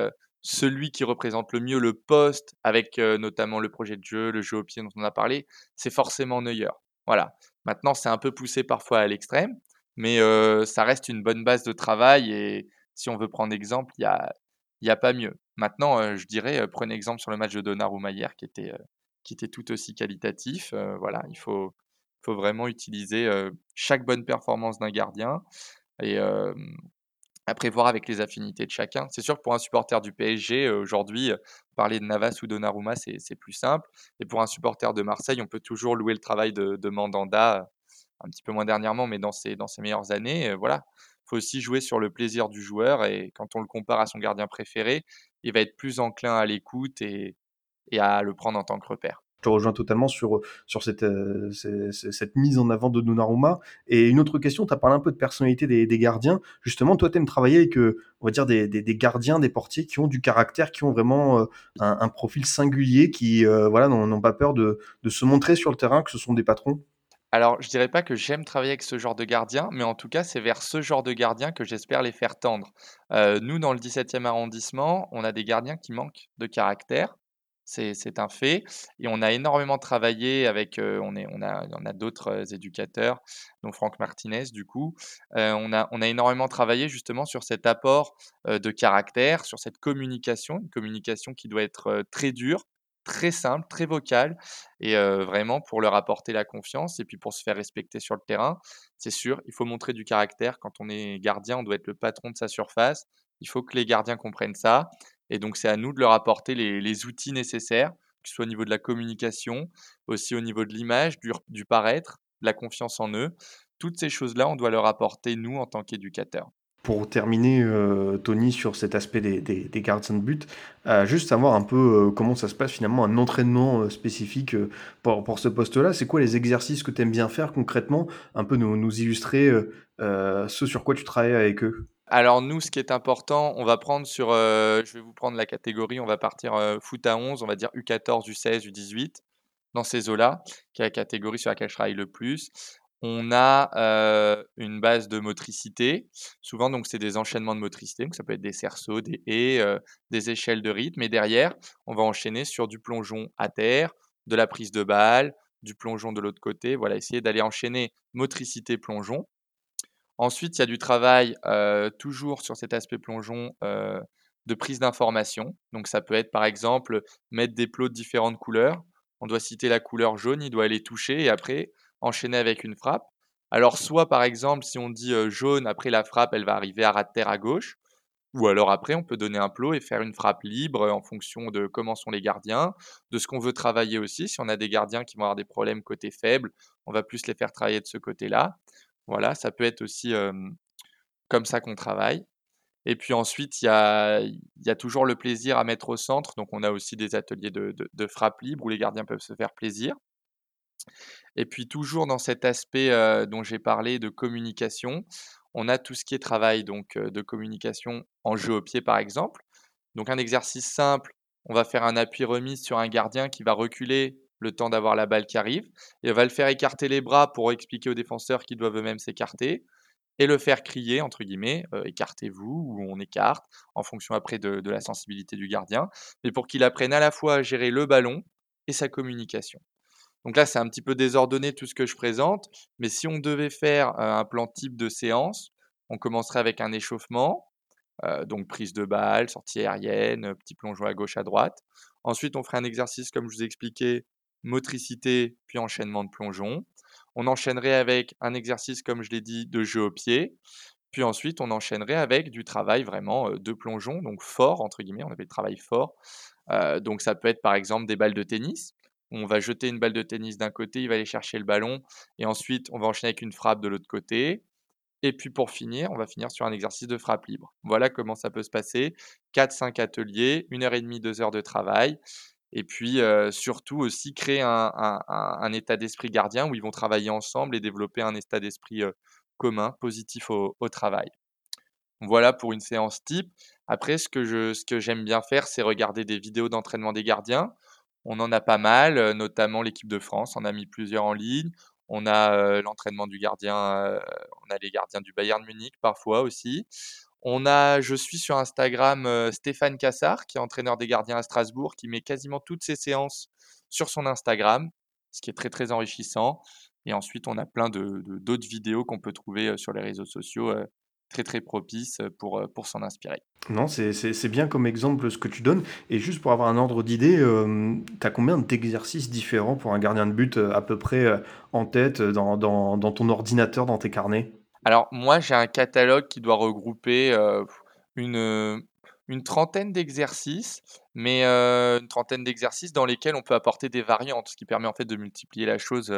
celui qui représente le mieux le poste, avec notamment le projet de jeu, le jeu au pied dont on a parlé, c'est forcément Neuer. Voilà. Maintenant, c'est un peu poussé parfois à l'extrême, mais ça reste une bonne base de travail. Et si on veut prendre exemple, il n'y a, y a pas mieux. Maintenant, je dirais, prenez exemple sur le match de Donnarumma hier qui était, était tout aussi qualitatif. voilà, il faut, vraiment utiliser chaque bonne performance d'un gardien et après voir avec les affinités de chacun. C'est sûr que pour un supporter du PSG, aujourd'hui, parler de Navas ou Donnarumma, c'est plus simple. Et pour un supporter de Marseille, on peut toujours louer le travail de, Mandanda, un petit peu moins dernièrement, mais dans ses, dans ses meilleures années. voilà, faut aussi jouer sur le plaisir du joueur et quand on le compare à son gardien préféré, il va être plus enclin à l'écoute et, à le prendre en tant que repère. Je te rejoins totalement sur, sur cette, euh, cette mise en avant de Donnarumma. Et une autre question, tu as parlé un peu de personnalité des, gardiens. Justement, toi, tu aimes travailler avec, euh, on va dire, des, gardiens, des portiers qui ont du caractère, qui ont vraiment euh, un, profil singulier, qui voilà, n'ont pas peur de se montrer sur le terrain, que ce sont des patrons? Alors, je dirais pas que j'aime travailler avec ce genre de gardien, mais en tout cas, c'est vers ce genre de gardien que j'espère les faire tendre. Euh, nous, dans le 17e arrondissement, on a des gardiens qui manquent de caractère. C'est un fait. Et on a énormément travaillé avec, euh, on, a, d'autres euh, éducateurs, dont Franck Martinez, du coup. on a énormément travaillé justement sur cet apport de caractère, sur cette communication, une communication qui doit être très dure, très simple, très vocal, et vraiment pour leur apporter la confiance et puis pour se faire respecter sur le terrain. C'est sûr, il faut montrer du caractère. Quand on est gardien, on doit être le patron de sa surface. Il faut que les gardiens comprennent ça. Et donc, c'est à nous de leur apporter les, outils nécessaires, que ce soit au niveau de la communication, aussi au niveau de l'image, du, du paraître, de la confiance en eux. Toutes ces choses-là, on doit leur apporter, nous, en tant qu'éducateurs. Pour terminer, euh, Tony, sur cet aspect des, des, gardiens de but, euh, juste savoir un peu euh, comment ça se passe finalement, un entraînement spécifique pour, pour ce poste-là. C'est quoi les exercices que tu aimes bien faire concrètement? Un peu nous, nous illustrer ce sur quoi tu travailles avec eux alors nous, ce qui est important, on va prendre sur, je vais vous prendre la catégorie, on va partir foot à 11, on va dire U14, U16, U18, dans ces eaux-là, qui est la catégorie sur laquelle je travaille le plus. On a une base de motricité. Souvent, donc, c'est des enchaînements de motricité. Donc, ça peut être des cerceaux, des haies, des échelles de rythme. Et derrière, on va enchaîner sur du plongeon à terre, de la prise de balle, du plongeon de l'autre côté. Voilà, essayer d'aller enchaîner motricité, plongeon. Ensuite, il y a du travail toujours sur cet aspect plongeon de prise d'information. Donc, ça peut être par exemple mettre des plots de différentes couleurs. On doit citer la couleur jaune, il doit aller toucher et après enchaîner avec une frappe. Alors soit par exemple si on dit, jaune, après la frappe elle va arriver à ras de terre à gauche, ou alors après on peut donner un plot et faire une frappe libre, en fonction de comment sont les gardiens, de ce qu'on veut travailler aussi. Si on a des gardiens qui vont avoir des problèmes côté faible, on va plus les faire travailler de ce côté-là. Voilà, ça peut être aussi, comme ça qu'on travaille. Et puis ensuite, il y a, toujours le plaisir à mettre au centre. Donc, on a aussi des ateliers de, frappe libre où les gardiens peuvent se faire plaisir. Et puis, toujours dans cet aspect dont j'ai parlé de communication, on a tout ce qui est travail donc, de communication en jeu au pied, par exemple. Donc, un exercice simple, on va faire un appui remise sur un gardien qui va reculer le temps d'avoir la balle qui arrive. Et on va le faire écarter les bras pour expliquer aux défenseurs qu'ils doivent eux-mêmes s'écarter et le faire crier, entre guillemets, écartez-vous ou on écarte, en fonction après de, la sensibilité du gardien, mais pour qu'il apprenne à la fois à gérer le ballon et sa communication. Donc là, c'est un petit peu désordonné tout ce que je présente, mais si on devait faire un plan type de séance, on commencerait avec un échauffement, donc prise de balle, sortie aérienne, petit plongeon à gauche, à droite. Ensuite, on ferait un exercice, comme je vous ai expliqué, motricité, puis enchaînement de plongeon. On enchaînerait avec un exercice, comme je l'ai dit, de jeu au pied. Puis ensuite, on enchaînerait avec du travail vraiment de plongeon, donc fort, entre guillemets, on avait le travail fort. donc ça peut être par exemple des balles de tennis. On va jeter une balle de tennis d'un côté, il va aller chercher le ballon, et ensuite on va enchaîner avec une frappe de l'autre côté. Et puis pour finir, on va finir sur un exercice de frappe libre. Voilà comment ça peut se passer. 4-5 ateliers, 1 heure et demie, 2 heures de travail. Et puis surtout aussi créer un, état d'esprit gardien où ils vont travailler ensemble et développer un état d'esprit commun, positif au, travail. Voilà pour une séance type. Après, ce que j'aime bien faire, c'est regarder des vidéos d'entraînement des gardiens. On en a pas mal, notamment l'équipe de France. On a mis plusieurs en ligne. On a l'entraînement du gardien, on a les gardiens du Bayern Munich parfois aussi. On a, je suis sur Instagram Stéphane Cassard, qui est entraîneur des gardiens à Strasbourg, qui met quasiment toutes ses séances sur son Instagram, ce qui est très très enrichissant. Et ensuite, on a plein de, d'autres vidéos qu'on peut trouver sur les réseaux sociaux très très propices pour, pour s'en inspirer. Non, c'est, bien comme exemple ce que tu donnes. Et juste pour avoir un ordre d'idée, tu as combien d'exercices différents pour un gardien de but à peu près en tête dans, dans ton ordinateur, dans tes carnets? Alors moi, j'ai un catalogue qui doit regrouper, une, une trentaine d'exercices, mais une trentaine d'exercices dans lesquels on peut apporter des variantes, ce qui permet en fait de multiplier la chose,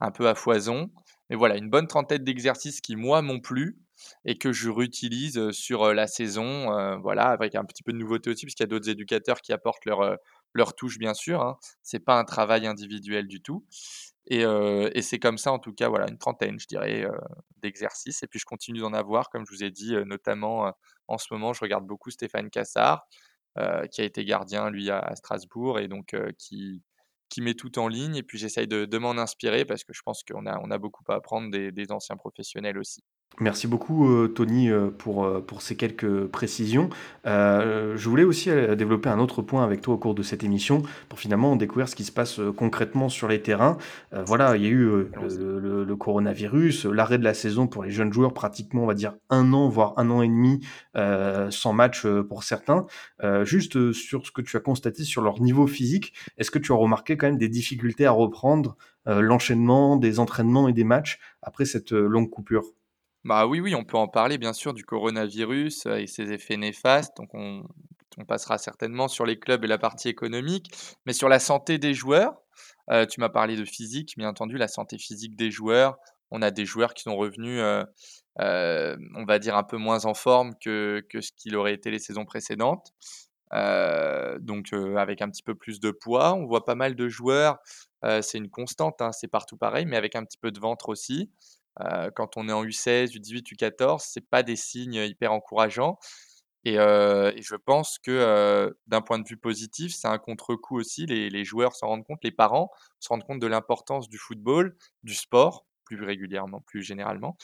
un peu à foison. Mais voilà, une bonne trentaine d'exercices qui moi m'ont plu et que je réutilise, sur, la saison, voilà, avec un petit peu de nouveauté aussi, puisqu'il y a d'autres éducateurs qui apportent leur, leur touche bien sûr, hein. C'est pas un travail individuel du tout et, c'est comme ça, en tout cas, voilà, une trentaine, je dirais, d'exercices. Et puis, je continue d'en avoir, comme je vous ai dit, notamment en ce moment, je regarde beaucoup Stéphane Cassard, qui a été gardien, lui, à, Strasbourg, et donc qui, qui met tout en ligne. Et puis, j'essaye de, m'en inspirer parce que je pense qu'on a, on a beaucoup à apprendre des anciens professionnels aussi. Merci beaucoup euh, Tony euh, pour, euh, pour ces quelques précisions. je voulais aussi développer un autre point avec toi au cours de cette émission pour finalement découvrir ce qui se passe concrètement sur les terrains. voilà, il y a eu le, coronavirus, l'arrêt de la saison pour les jeunes joueurs, pratiquement on va dire un an, voire un an et demi sans match pour certains. juste sur ce que tu as constaté sur leur niveau physique, est-ce que tu as remarqué quand même des difficultés à reprendre l'enchaînement des entraînements et des matchs après cette longue coupure? Bah oui, on peut en parler bien sûr du coronavirus et ses effets néfastes. Donc on, passera certainement sur les clubs et la partie économique, mais sur la santé des joueurs. tu m'as parlé de physique, bien entendu, la santé physique des joueurs. On a des joueurs qui sont revenus, on va dire, un peu moins en forme que, que ce qu'il aurait été les saisons précédentes. donc avec un petit peu plus de poids. On voit pas mal de joueurs, c'est une constante, hein, c'est partout pareil, mais avec un petit peu de ventre aussi quand on est en U16, U18, U14, c'est pas des signes hyper encourageants. Et, je pense que d'un point de vue positif, c'est un contre-coup aussi. Les, joueurs s'en rendent compte, les parents se rendent compte de l'importance du football, du sport, plus régulièrement, plus généralement.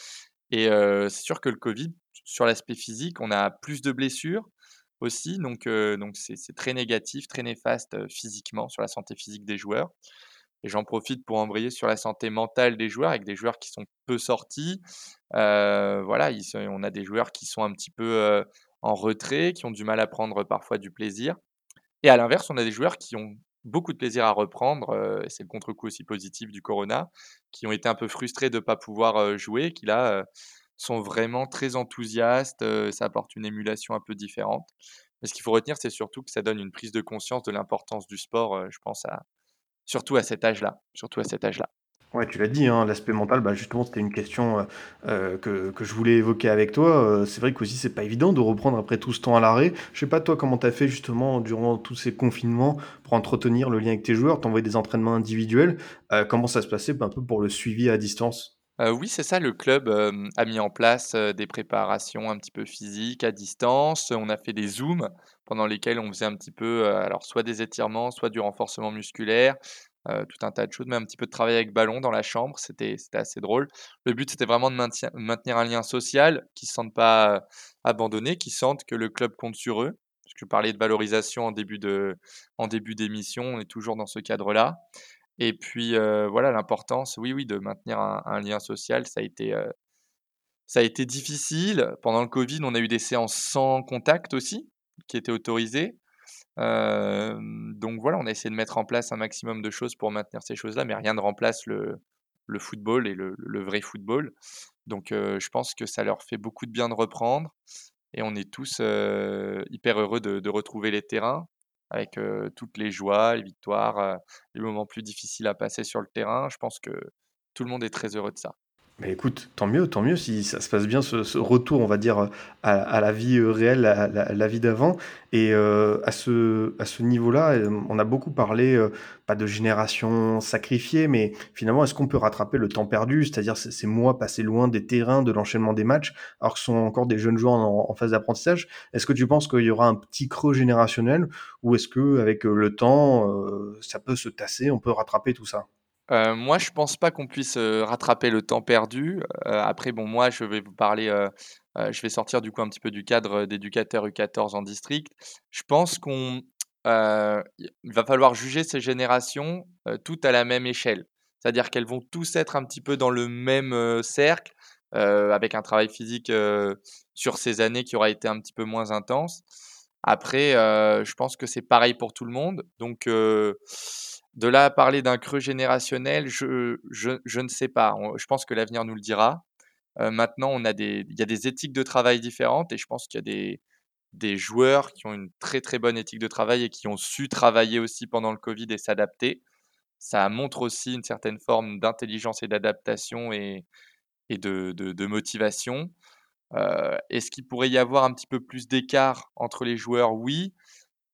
Et c'est sûr que le Covid, sur l'aspect physique, on a plus de blessures aussi. Donc c'est très négatif, très néfaste physiquement sur la santé physique des joueurs. Et j'en profite pour embrayer sur la santé mentale des joueurs, avec des joueurs qui sont peu sortis. voilà, on a des joueurs qui sont un petit peu en retrait, qui ont du mal à prendre parfois du plaisir. Et à l'inverse, on a des joueurs qui ont beaucoup de plaisir à reprendre. c'est le contre-coup aussi positif du Corona, qui ont été un peu frustrés de ne pas pouvoir jouer, qui là sont vraiment très enthousiastes. ça apporte une émulation un peu différente. Mais ce qu'il faut retenir, c'est surtout que ça donne une prise de conscience de l'importance du sport, je pense, à, surtout à cet âge-là. Surtout à cet âge-là. Ouais, tu l'as dit, hein, l'aspect mental, bah, justement, c'était une question, heu heu, que je voulais évoquer avec toi, heu, c'est vrai qu'aussi c'est pas évident de reprendre après tout ce temps à l'arrêt. Je sais pas toi comment tu as fait justement durant tous ces confinements pour entretenir le lien avec tes joueurs? Tu des entraînements individuels, comment ça se passait, bah, un peu pour le suivi à distance? Heu, oui, c'est ça, le club, a mis en place, heu, des préparations un petit peu physiques à distance. On a fait des zooms pendant lesquels on faisait un petit peu, heu, alors soit des étirements, soit du renforcement musculaire. Euh, tout un tas de choses, mais un petit peu de travail avec ballon dans la chambre, c'était assez drôle. Le but, c'était vraiment de maintenir un lien social, qu'ils ne se sentent pas euh, abandonnés, qu'ils sentent que le club compte sur eux. Parce que je parlais de valorisation en début en début d'émission, on est toujours dans ce cadre-là. Et puis voilà l'importance, oui, oui, de maintenir un, lien social, ça a été, ça a été difficile. Pendant le Covid, on a eu des séances sans contact aussi, qui étaient autorisées donc voilà, on a essayé de mettre en place un maximum de choses pour maintenir ces choses-là, mais rien ne remplace le, le football et le, vrai football. Donc je pense que ça leur fait beaucoup de bien de reprendre. Et on est tous hyper heureux de, retrouver les terrains avec toutes les joies, les victoires, les moments plus difficiles à passer sur le terrain. Je pense que tout le monde est très heureux de ça. Mais écoute, tant mieux, tant mieux si ça se passe bien ce, retour, on va dire, à, la vie euh, réelle, à la, vie d'avant. Et euh, à ce, à ce niveau-là, euh, on a beaucoup parlé, euh, pas de génération sacrifiée, mais finalement, est-ce qu'on peut rattraper le temps perdu, c'est-à-dire ces, ces mois passés loin des terrains, de l'enchaînement des matchs, alors que sont encore des jeunes joueurs en, phase d'apprentissage. Est-ce que tu penses qu'il y aura un petit creux générationnel, ou est-ce que avec le temps, euh, ça peut se tasser, on peut rattraper tout ça? Euh, moi, je pense pas qu'on puisse, euh, rattraper le temps perdu. Heu, après bon, moi, je vais vous parler, je vais sortir du coup un petit peu du cadre, d'éducateur U14 en district. Je pense qu'on, va falloir juger ces générations, toutes à la même échelle. C'est-à-dire qu'elles vont tous être un petit peu dans le même, cercle, avec un travail physique, sur ces années qui aura été un petit peu moins intense. Après, je pense que c'est pareil pour tout le monde. Donc, de là à parler d'un creux générationnel, je, je, ne sais pas. je pense que l'avenir nous le dira. Euh, maintenant, on a des, il y a des éthiques de travail différentes et je pense qu'il y a des, des joueurs qui ont une très très bonne éthique de travail et qui ont su travailler aussi pendant le Covid et s'adapter. Ça montre aussi une certaine forme d'intelligence et d'adaptation et, et de, de, motivation. Euh, est-ce qu'il pourrait y avoir un petit peu plus d'écart entre les joueurs? Oui.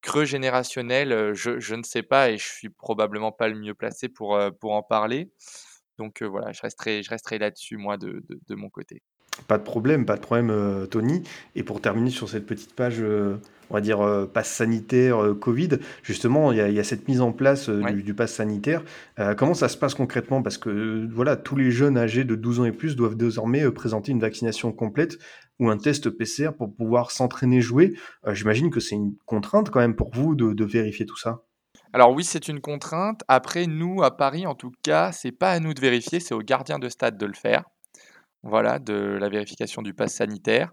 Creux générationnel, je je ne sais pas et je suis probablement pas le mieux placé pour, pour en parler. Donc voilà, je resterai je resterai là-dessus moi de de de mon côté. Pas de problème, pas de problème, Tony et pour terminer sur cette petite page, on va dire, passe sanitaire, Covid, justement, il y a il y a cette mise en place, du du pass sanitaire. comment ça se passe concrètement? Parce que, voilà, tous les jeunes âgés de 12 ans et plus doivent désormais, présenter une vaccination complète ou un test PCR pour pouvoir s'entraîner, jouer. Euh, j'imagine que c'est une contrainte quand même pour vous de, vérifier tout ça. Alors oui, c'est une contrainte. Après, nous, à Paris, en tout cas, c'est pas à nous de vérifier, c'est au gardien de stade de le faire. Voilà, de la vérification du pass sanitaire.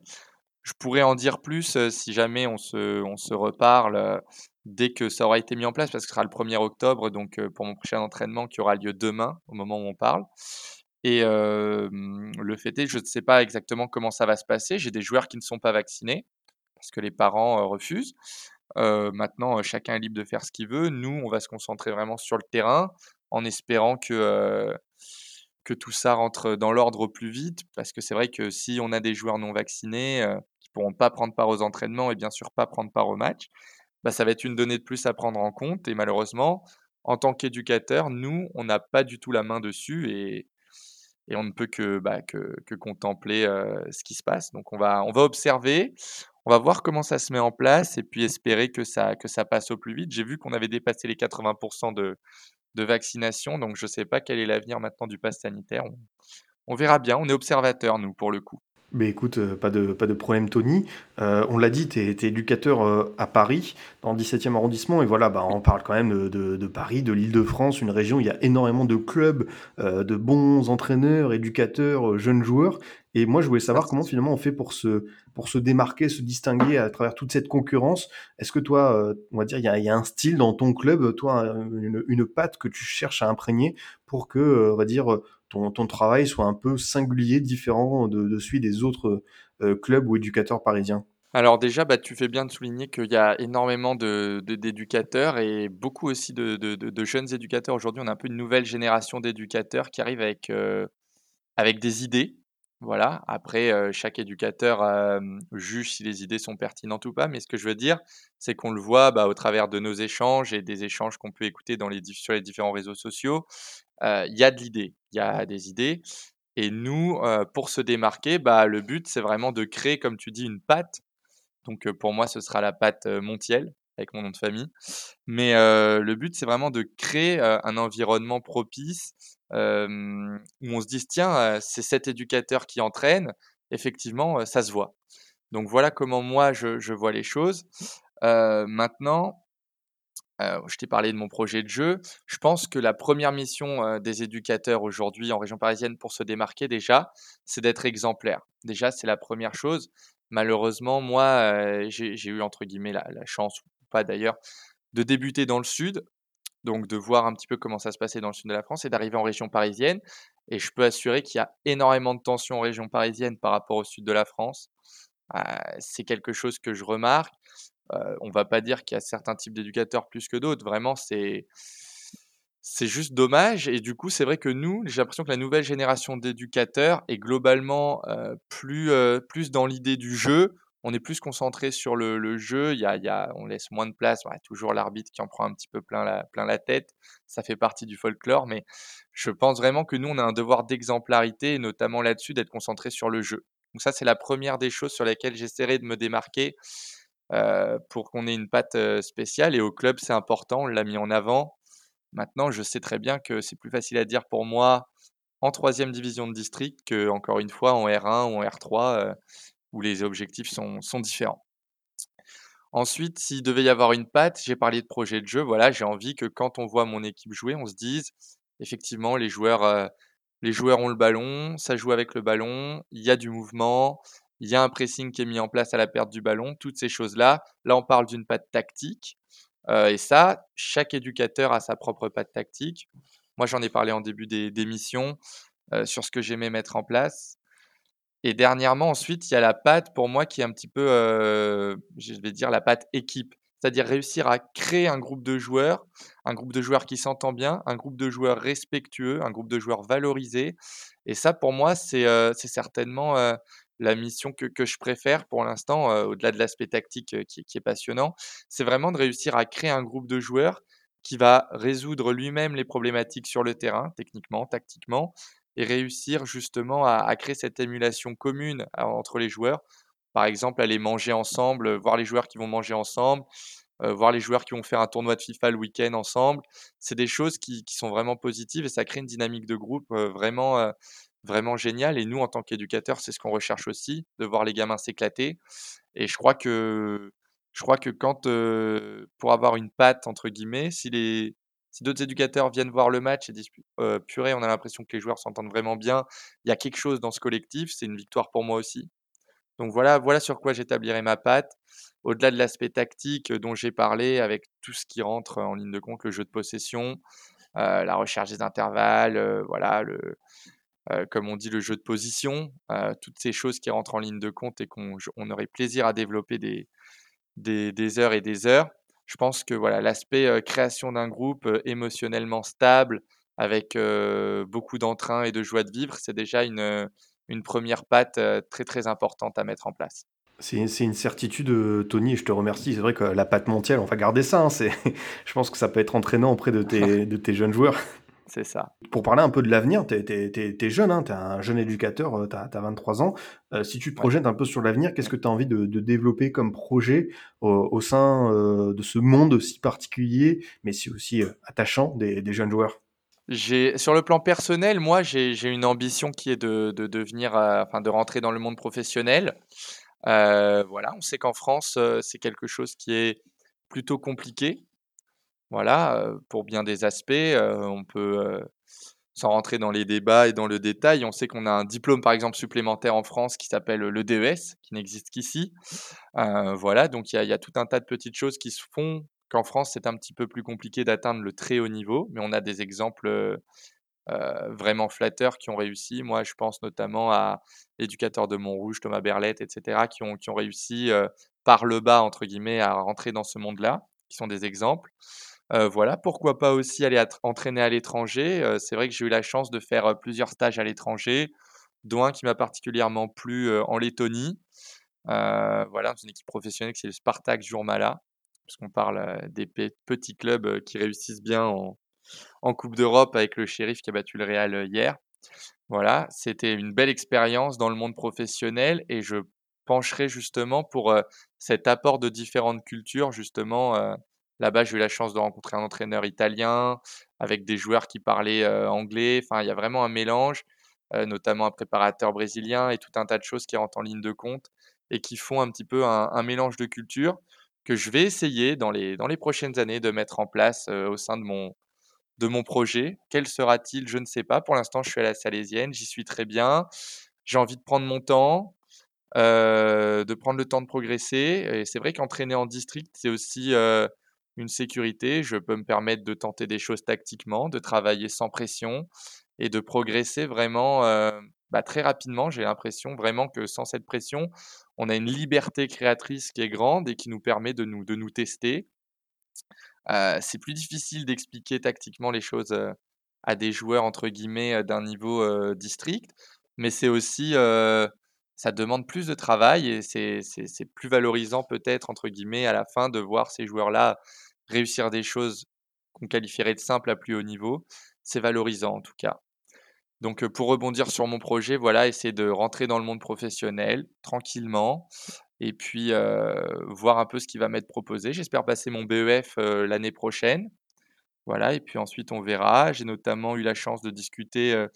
Je pourrais en dire plus euh, si jamais on se, on se reparle euh, dès que ça aura été mis en place, parce que ce sera le 1er octobre, donc pour mon prochain entraînement qui aura lieu demain, au moment où on parle. Et le fait est, je ne sais pas exactement comment ça va se passer. J'ai des joueurs qui ne sont pas vaccinés parce que les parents refusent. maintenant, chacun est libre de faire ce qu'il veut. Nous, on va se concentrer vraiment sur le terrain en espérant que, que tout ça rentre dans l'ordre plus vite. Parce que c'est vrai que si on a des joueurs non vaccinés qui ne pourront pas prendre part aux entraînements et bien sûr pas prendre part au match, bah, ça va être une donnée de plus à prendre en compte. Et malheureusement, en tant qu'éducateur, nous, on n'a pas du tout la main dessus. Et, et on ne peut que, bah, contempler ce qui se passe. Donc on va, observer, on va voir comment ça se met en place et puis espérer que ça, passe au plus vite. J'ai vu qu'on avait dépassé les 80% de, de vaccination, donc je ne sais pas quel est l'avenir maintenant du pass sanitaire. On, on verra bien, on est observateur, nous, pour le coup. Mais écoute, euh, pas de, pas de problème, Tony. Euh, on l'a dit, tu es, éducateur euh, à Paris, dans le 17e arrondissement. Et voilà, bah, on parle quand même de, de, Paris, de l'île de France, une région où il y a énormément de clubs, euh, de bons entraîneurs, éducateurs, euh, jeunes joueurs. Et moi, je voulais savoir comment finalement on fait pour se, pour se démarquer, se distinguer à travers toute cette concurrence. Est-ce que toi, on va dire, il y a, y a un style dans ton club, toi, une, une patte que tu cherches à imprégner pour que, on va dire, ton, ton travail soit un peu singulier, différent de, celui des autres euh, clubs ou éducateurs parisiens Alors déjà, bah, tu fais bien de souligner qu'il y a énormément de, de- d'éducateurs et beaucoup aussi de, de- jeunes éducateurs. Aujourd'hui, on a un peu une nouvelle génération d'éducateurs qui arrivent avec, euh, avec des idées. Voilà. Après, euh, chaque éducateur juge si les idées sont pertinentes ou pas. Mais ce que je veux dire, c'est qu'on le voit bah, au travers de nos échanges et des échanges qu'on peut écouter dans les, sur les différents réseaux sociaux. Il y a de l'idée, il y a des idées. Et nous, pour se démarquer, bah, le but, c'est vraiment de créer, comme tu dis, une patte. Donc pour moi, ce sera la euh, Montiel, avec mon nom de famille. Mais le but, c'est vraiment de créer un environnement propice où on se dise, tiens, c'est cet éducateur qui entraîne. Effectivement, ça se voit. Donc voilà comment moi, je, vois les choses. Maintenant, euh, je t'ai parlé de mon projet de jeu. Je pense que la première mission euh, des éducateurs aujourd'hui en région parisienne pour se démarquer déjà, c'est d'être exemplaire. Déjà, c'est la première chose. Malheureusement, moi, euh, j'ai eu entre guillemets la, chance, ou pas d'ailleurs, de débuter dans le sud, donc de voir un petit peu comment ça se passait dans le sud de la France et d'arriver en région parisienne. Et je peux assurer qu'il y a énormément de tensions en région parisienne par rapport au sud de la France. C'est quelque chose que je remarque. Euh, on va pas dire qu'il y a certains types d'éducateurs plus que d'autres. Vraiment, c'est c'est juste dommage. Et du coup, c'est vrai que nous, j'ai l'impression que la nouvelle génération d'éducateurs est globalement euh, plus euh, plus dans l'idée du jeu. On est plus concentré sur le, le jeu. Il y a, il y a, on laisse moins de place. Ouais, toujours l'arbitre qui en prend un petit peu plein la, plein la tête. Ça fait partie du folklore. Mais je pense vraiment que nous, on a un devoir d'exemplarité, notamment là-dessus, d'être concentré sur le jeu. Donc ça, c'est la première des choses sur lesquelles j'essaierai de me démarquer euh, pour qu'on ait une patte euh, spéciale. Et au club, c'est important, on l'a mis en avant. Maintenant, je sais très bien que c'est plus facile à dire pour moi en troisième division de district que, encore une fois, en R1 ou en R3, euh, où les objectifs sont, différents. Ensuite, s'il devait y avoir une patte, j'ai parlé de projet de jeu. Voilà, j'ai envie que quand on voit mon équipe jouer, on se dise, effectivement, les joueurs, les joueurs ont le ballon, ça joue avec le ballon, il y a du mouvement, il y a un pressing qui est mis en place à la perte du ballon, toutes ces choses-là. Là, on parle d'une patte tactique. Euh, et ça, chaque éducateur a sa propre patte tactique. Moi, j'en ai parlé en début d'émission euh, sur ce que j'aimais mettre en place. Et dernièrement, ensuite, il y a la patte pour moi qui est un petit peu, euh, je vais dire, la patte équipe. C'est-à-dire réussir à créer un groupe de joueurs, un groupe de joueurs qui s'entend bien, un groupe de joueurs respectueux, un groupe de joueurs valorisés. Et ça, pour moi, c'est euh, certainement la mission que, je préfère pour l'instant, au-delà de l'aspect tactique qui, est passionnant. C'est vraiment de réussir à créer un groupe de joueurs qui va résoudre lui-même les problématiques sur le terrain, techniquement, tactiquement, et réussir justement à, créer cette émulation commune entre les joueurs. Par exemple, aller manger ensemble, voir les joueurs qui vont manger ensemble, voir les joueurs qui vont faire un tournoi de FIFA le week-end ensemble. C'est des choses qui, sont vraiment positives et ça crée une dynamique de groupe vraiment, vraiment géniale. Et nous, en tant qu'éducateurs, c'est ce qu'on recherche aussi, de voir les gamins s'éclater. Et je crois que, je crois que quand, pour avoir une patte, entre guillemets, si si d'autres éducateurs viennent voir le match et disent purée, on a l'impression que les joueurs s'entendent vraiment bien, il y a quelque chose dans ce collectif, c'est une victoire pour moi aussi. Donc voilà, voilà sur quoi j'établirai ma patte. Au-delà de l'aspect tactique dont j'ai parlé, avec tout ce qui rentre en ligne de compte, le jeu de possession, la recherche des intervalles, voilà, le, euh, comme on dit, le jeu de position, euh, toutes ces choses qui rentrent en ligne de compte et qu'on on aurait plaisir à développer des, des, heures et des heures. Je pense que voilà, l'aspect euh, création d'un groupe émotionnellement stable, avec beaucoup d'entrain et de joie de vivre, c'est déjà une, une première patte très très importante à mettre en place. C'est une certitude, Tony, et je te remercie. C'est vrai que la patte montiale, on va garder ça. hein, je pense que ça peut être entraînant auprès de tes, de tes jeunes joueurs. C'est ça. Pour parler un peu de l'avenir, t'es, t'es jeune, hein, t'es un jeune éducateur, euh, t'as, t'as 23 ans. Euh, si tu te projettes un peu sur l'avenir, qu'est-ce que tu as envie de, de développer comme projet au, au sein euh, de ce monde si particulier, mais si aussi euh, attachant des, des jeunes joueurs? Sur le plan personnel, moi, j'ai une ambition qui est de de devenir, enfin de rentrer dans le monde professionnel. Voilà, on sait qu'en France, c'est quelque chose qui est plutôt compliqué. Voilà, pour bien des aspects, on peut, sans rentrer dans les débats et dans le détail, on sait qu'on a un diplôme, par exemple, supplémentaire en France qui s'appelle, le DES, qui n'existe qu'ici. Voilà, donc il y a tout un tas de petites choses qui se font qu'en France, c'est un petit peu plus compliqué d'atteindre le très haut niveau, mais on a des exemples, vraiment flatteurs qui ont réussi. Moi, je pense notamment à l'éducateur de Montrouge, Thomas Berlette et cetera, qui ont qui ont réussi, «par le bas» entre guillemets, à rentrer dans ce monde-là, qui sont des exemples. Heu, voilà, pourquoi pas aussi aller entraîner à l'étranger, heu, c'est vrai que j'ai eu la chance de faire, plusieurs stages à l'étranger, dont un qui m'a particulièrement plu, en Lettonie. Heu, voilà, dans une équipe professionnelle, c'est le Spartak Jurmala, puisqu'on parle, des pet petits clubs, qui réussissent bien en coupe d'Europe avec le Sheriff qui a battu le Real, hier. Voilà, c'était une belle expérience dans le monde professionnel et je pencherai justement pour, cet apport de différentes cultures justement, là-bas, j'ai eu la chance de rencontrer un entraîneur italien avec des joueurs qui parlaient, anglais. Enfin, il y a vraiment un mélange, notamment un préparateur brésilien et tout un tas de choses qui rentrent en ligne de compte et qui font un petit peu un mélange de cultures que je vais essayer dans les dans les prochaines années de mettre en place, au sein de mon de mon projet. Quel sera-t-il? Je ne sais pas. Pour l'instant, je suis à la Salésienne, j'y suis très bien. J'ai envie de prendre mon temps, de prendre le temps de progresser et c'est vrai qu'entraîner en district, c'est aussi, une sécurité. Je peux me permettre de tenter des choses tactiquement, de travailler sans pression et de progresser vraiment, heu, bah, très rapidement. J'ai l'impression vraiment que sans cette pression, on a une liberté créatrice qui est grande et qui nous permet de nous de nous tester. Heu, c'est plus difficile d'expliquer tactiquement les choses, heu, à des joueurs entre guillemets, d'un niveau, district, mais c'est aussi, ça demande plus de travail et c'est plus «valorisant» peut-être entre guillemets à la fin de voir ces joueurs-là réussir des choses qu'on qualifierait de simples à plus haut niveau. C'est valorisant en tout cas. Donc, heu, pour rebondir sur mon projet, voilà, essayer de rentrer dans le monde professionnel tranquillement et puis, heu, voir un peu ce qui va m'être proposé. J'espère passer mon BEF, heu, l'année prochaine. Voilà et puis ensuite on verra. J'ai notamment eu la chance de discuter, heu,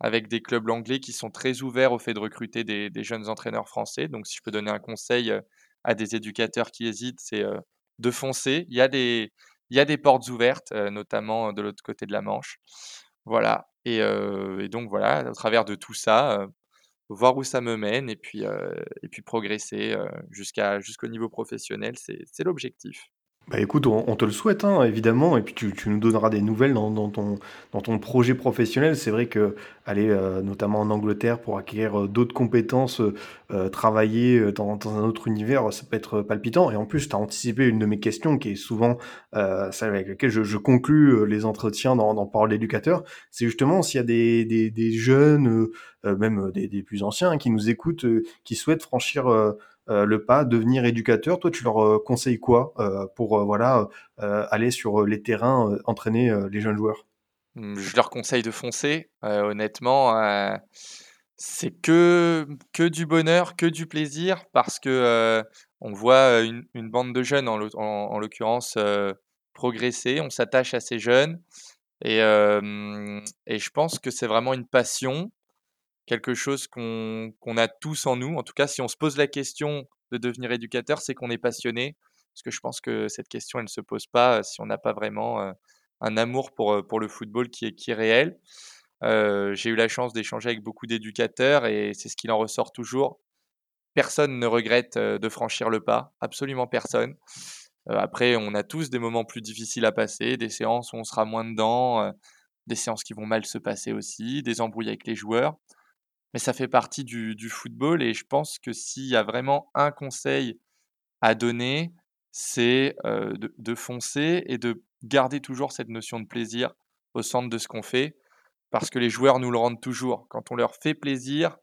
avec des clubs anglais qui sont très ouverts au fait de recruter des jeunes entraîneurs français. Donc si je peux donner un conseil, heu, à des éducateurs qui hésitent, c'est, heu, de foncer. Il y a des il y a des portes ouvertes, heu, notamment de l'autre côté de la Manche. Voilà et donc voilà, au travers de tout ça, voir où ça me mène et puis, et puis progresser, jusqu'à jusqu'au niveau professionnel, c'est l'objectif. Bah, écoute, on on te le souhaite, hein, évidemment et puis tu tu nous donneras des nouvelles dans dans ton dans ton projet professionnel. C'est vrai qu'aller, heu, notamment en Angleterre pour acquérir, heu, d'autres compétences, heu, travailler, heu, dans dans un autre univers, ça peut être palpitant et en plus, tu as anticipé une de mes questions qui est souvent, celle avec laquelle je je les entretiens dans dans Parole d'éducateur. C'est justement s'il y a des des des jeunes, même des des plus anciens qui nous écoutent, qui souhaitent franchir, le pas, devenir éducateur, toi tu leur, heu, conseilles quoi, heu, pour, voilà, aller sur, les terrains, entraîner, les jeunes joueurs? Mmh, je leur conseille de foncer, honnêtement, c'est que que du bonheur, que du plaisir parce que, on voit, une bande de jeunes en l'occurrence, progresser. On s'attache à ces jeunes et et je pense que c'est vraiment une passion, quelque chose qu'on a tous en nous. En tout cas, si on se pose la question de devenir éducateur, c'est qu'on est passionné. Parce que je pense que cette question, elle ne se pose pas, si on n'a pas vraiment, heu, un amour pour, heu, pour le football qui est qui est réel. J'ai eu la chance d'échanger avec beaucoup d'éducateurs et c'est ce qu'il en ressort toujours. Personne ne regrette, de franchir le pas, absolument personne. Après, on a tous des moments plus difficiles à passer, des séances où on sera moins dedans, des séances qui vont mal se passer aussi, des embrouilles avec les joueurs. Mais ça fait partie du football et je pense que s'il y a vraiment un conseil à donner, c'est, heu, de foncer et de garder toujours cette notion de plaisir au centre de ce qu'on fait. Parce que les joueurs nous le rendent toujours. Quand on leur fait plaisir,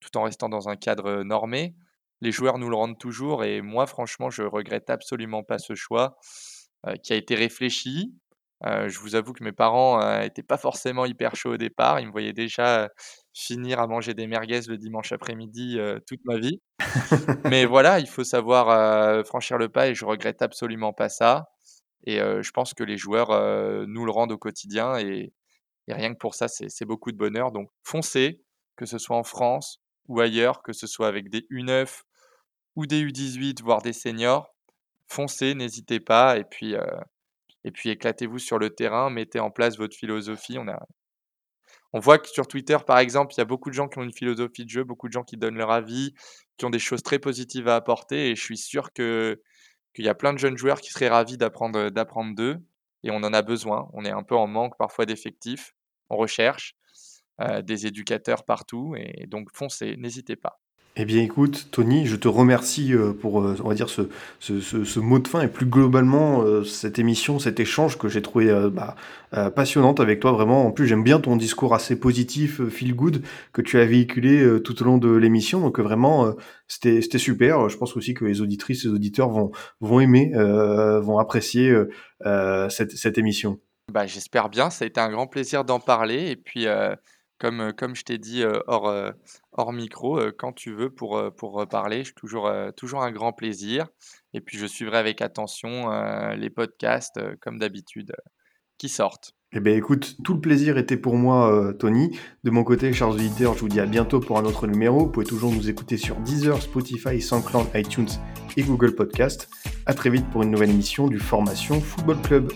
tout en restant dans un cadre, normé, les joueurs nous le rendent toujours et moi franchement, je regrette absolument pas ce choix, heu, qui a été réfléchi. Heu, je vous avoue que mes parents, heu, étaient pas forcément hyper chauds au départ. Ils me voyaient déjà, heu, finir à manger des merguez le dimanche après-midi, toute ma vie. Mais voilà, il faut savoir, franchir le pas et je regrette absolument pas ça et je pense que les joueurs, nous le rendent au quotidien et et rien que pour ça, c'est beaucoup de bonheur. Donc foncez, que ce soit en France ou ailleurs, que ce soit avec des U9 ou des U18, voire des seniors. Foncez, n'hésitez pas et puis, et puis éclatez-vous sur le terrain, mettez en place votre philosophie. On a on voit que sur Twitter, par exemple, il y a beaucoup de gens qui ont une philosophie de jeu, beaucoup de gens qui donnent leur avis, qui ont des choses très positives à apporter. Et je suis sûr que qu'il y a plein de jeunes joueurs qui seraient ravis d'apprendre d'eux. Et on en a besoin. On est un peu en manque parfois d'effectifs. On recherche euh, des éducateurs partout. Et donc foncez, n'hésitez pas. Eh bien écoute, Tony, je te remercie euh, pour, euh, on va dire, ce, ce, ce, mot de fin et plus globalement euh, cette émission, cet échange que j'ai trouvé bah, passionnante avec toi. Vraiment, en plus j'aime bien ton discours assez positif, feel good, que tu as véhiculé tout au long de l'émission. Donc vraiment, c'était c'était super. Je pense aussi que les auditrices et les auditeurs vont, vont aimer, vont apprécier cette, cette émission. Bah, J'espère bien, ça a été un grand plaisir d'en parler. Et puis comme, comme je t'ai dit hors, hors micro, quand tu veux pour, pour parler, je toujours, toujours un grand plaisir. Et puis je suivrai avec attention les podcasts, comme d'habitude, qui sortent. Eh bien écoute, tout le plaisir était pour moi, Tony. De mon côté, chers auditeurs, je vous dis à bientôt pour un autre numéro. Vous pouvez toujours nous écouter sur Deezer, Spotify, SoundCloud, iTunes et Google Podcast. À très vite pour une nouvelle émission du Formation Football Club.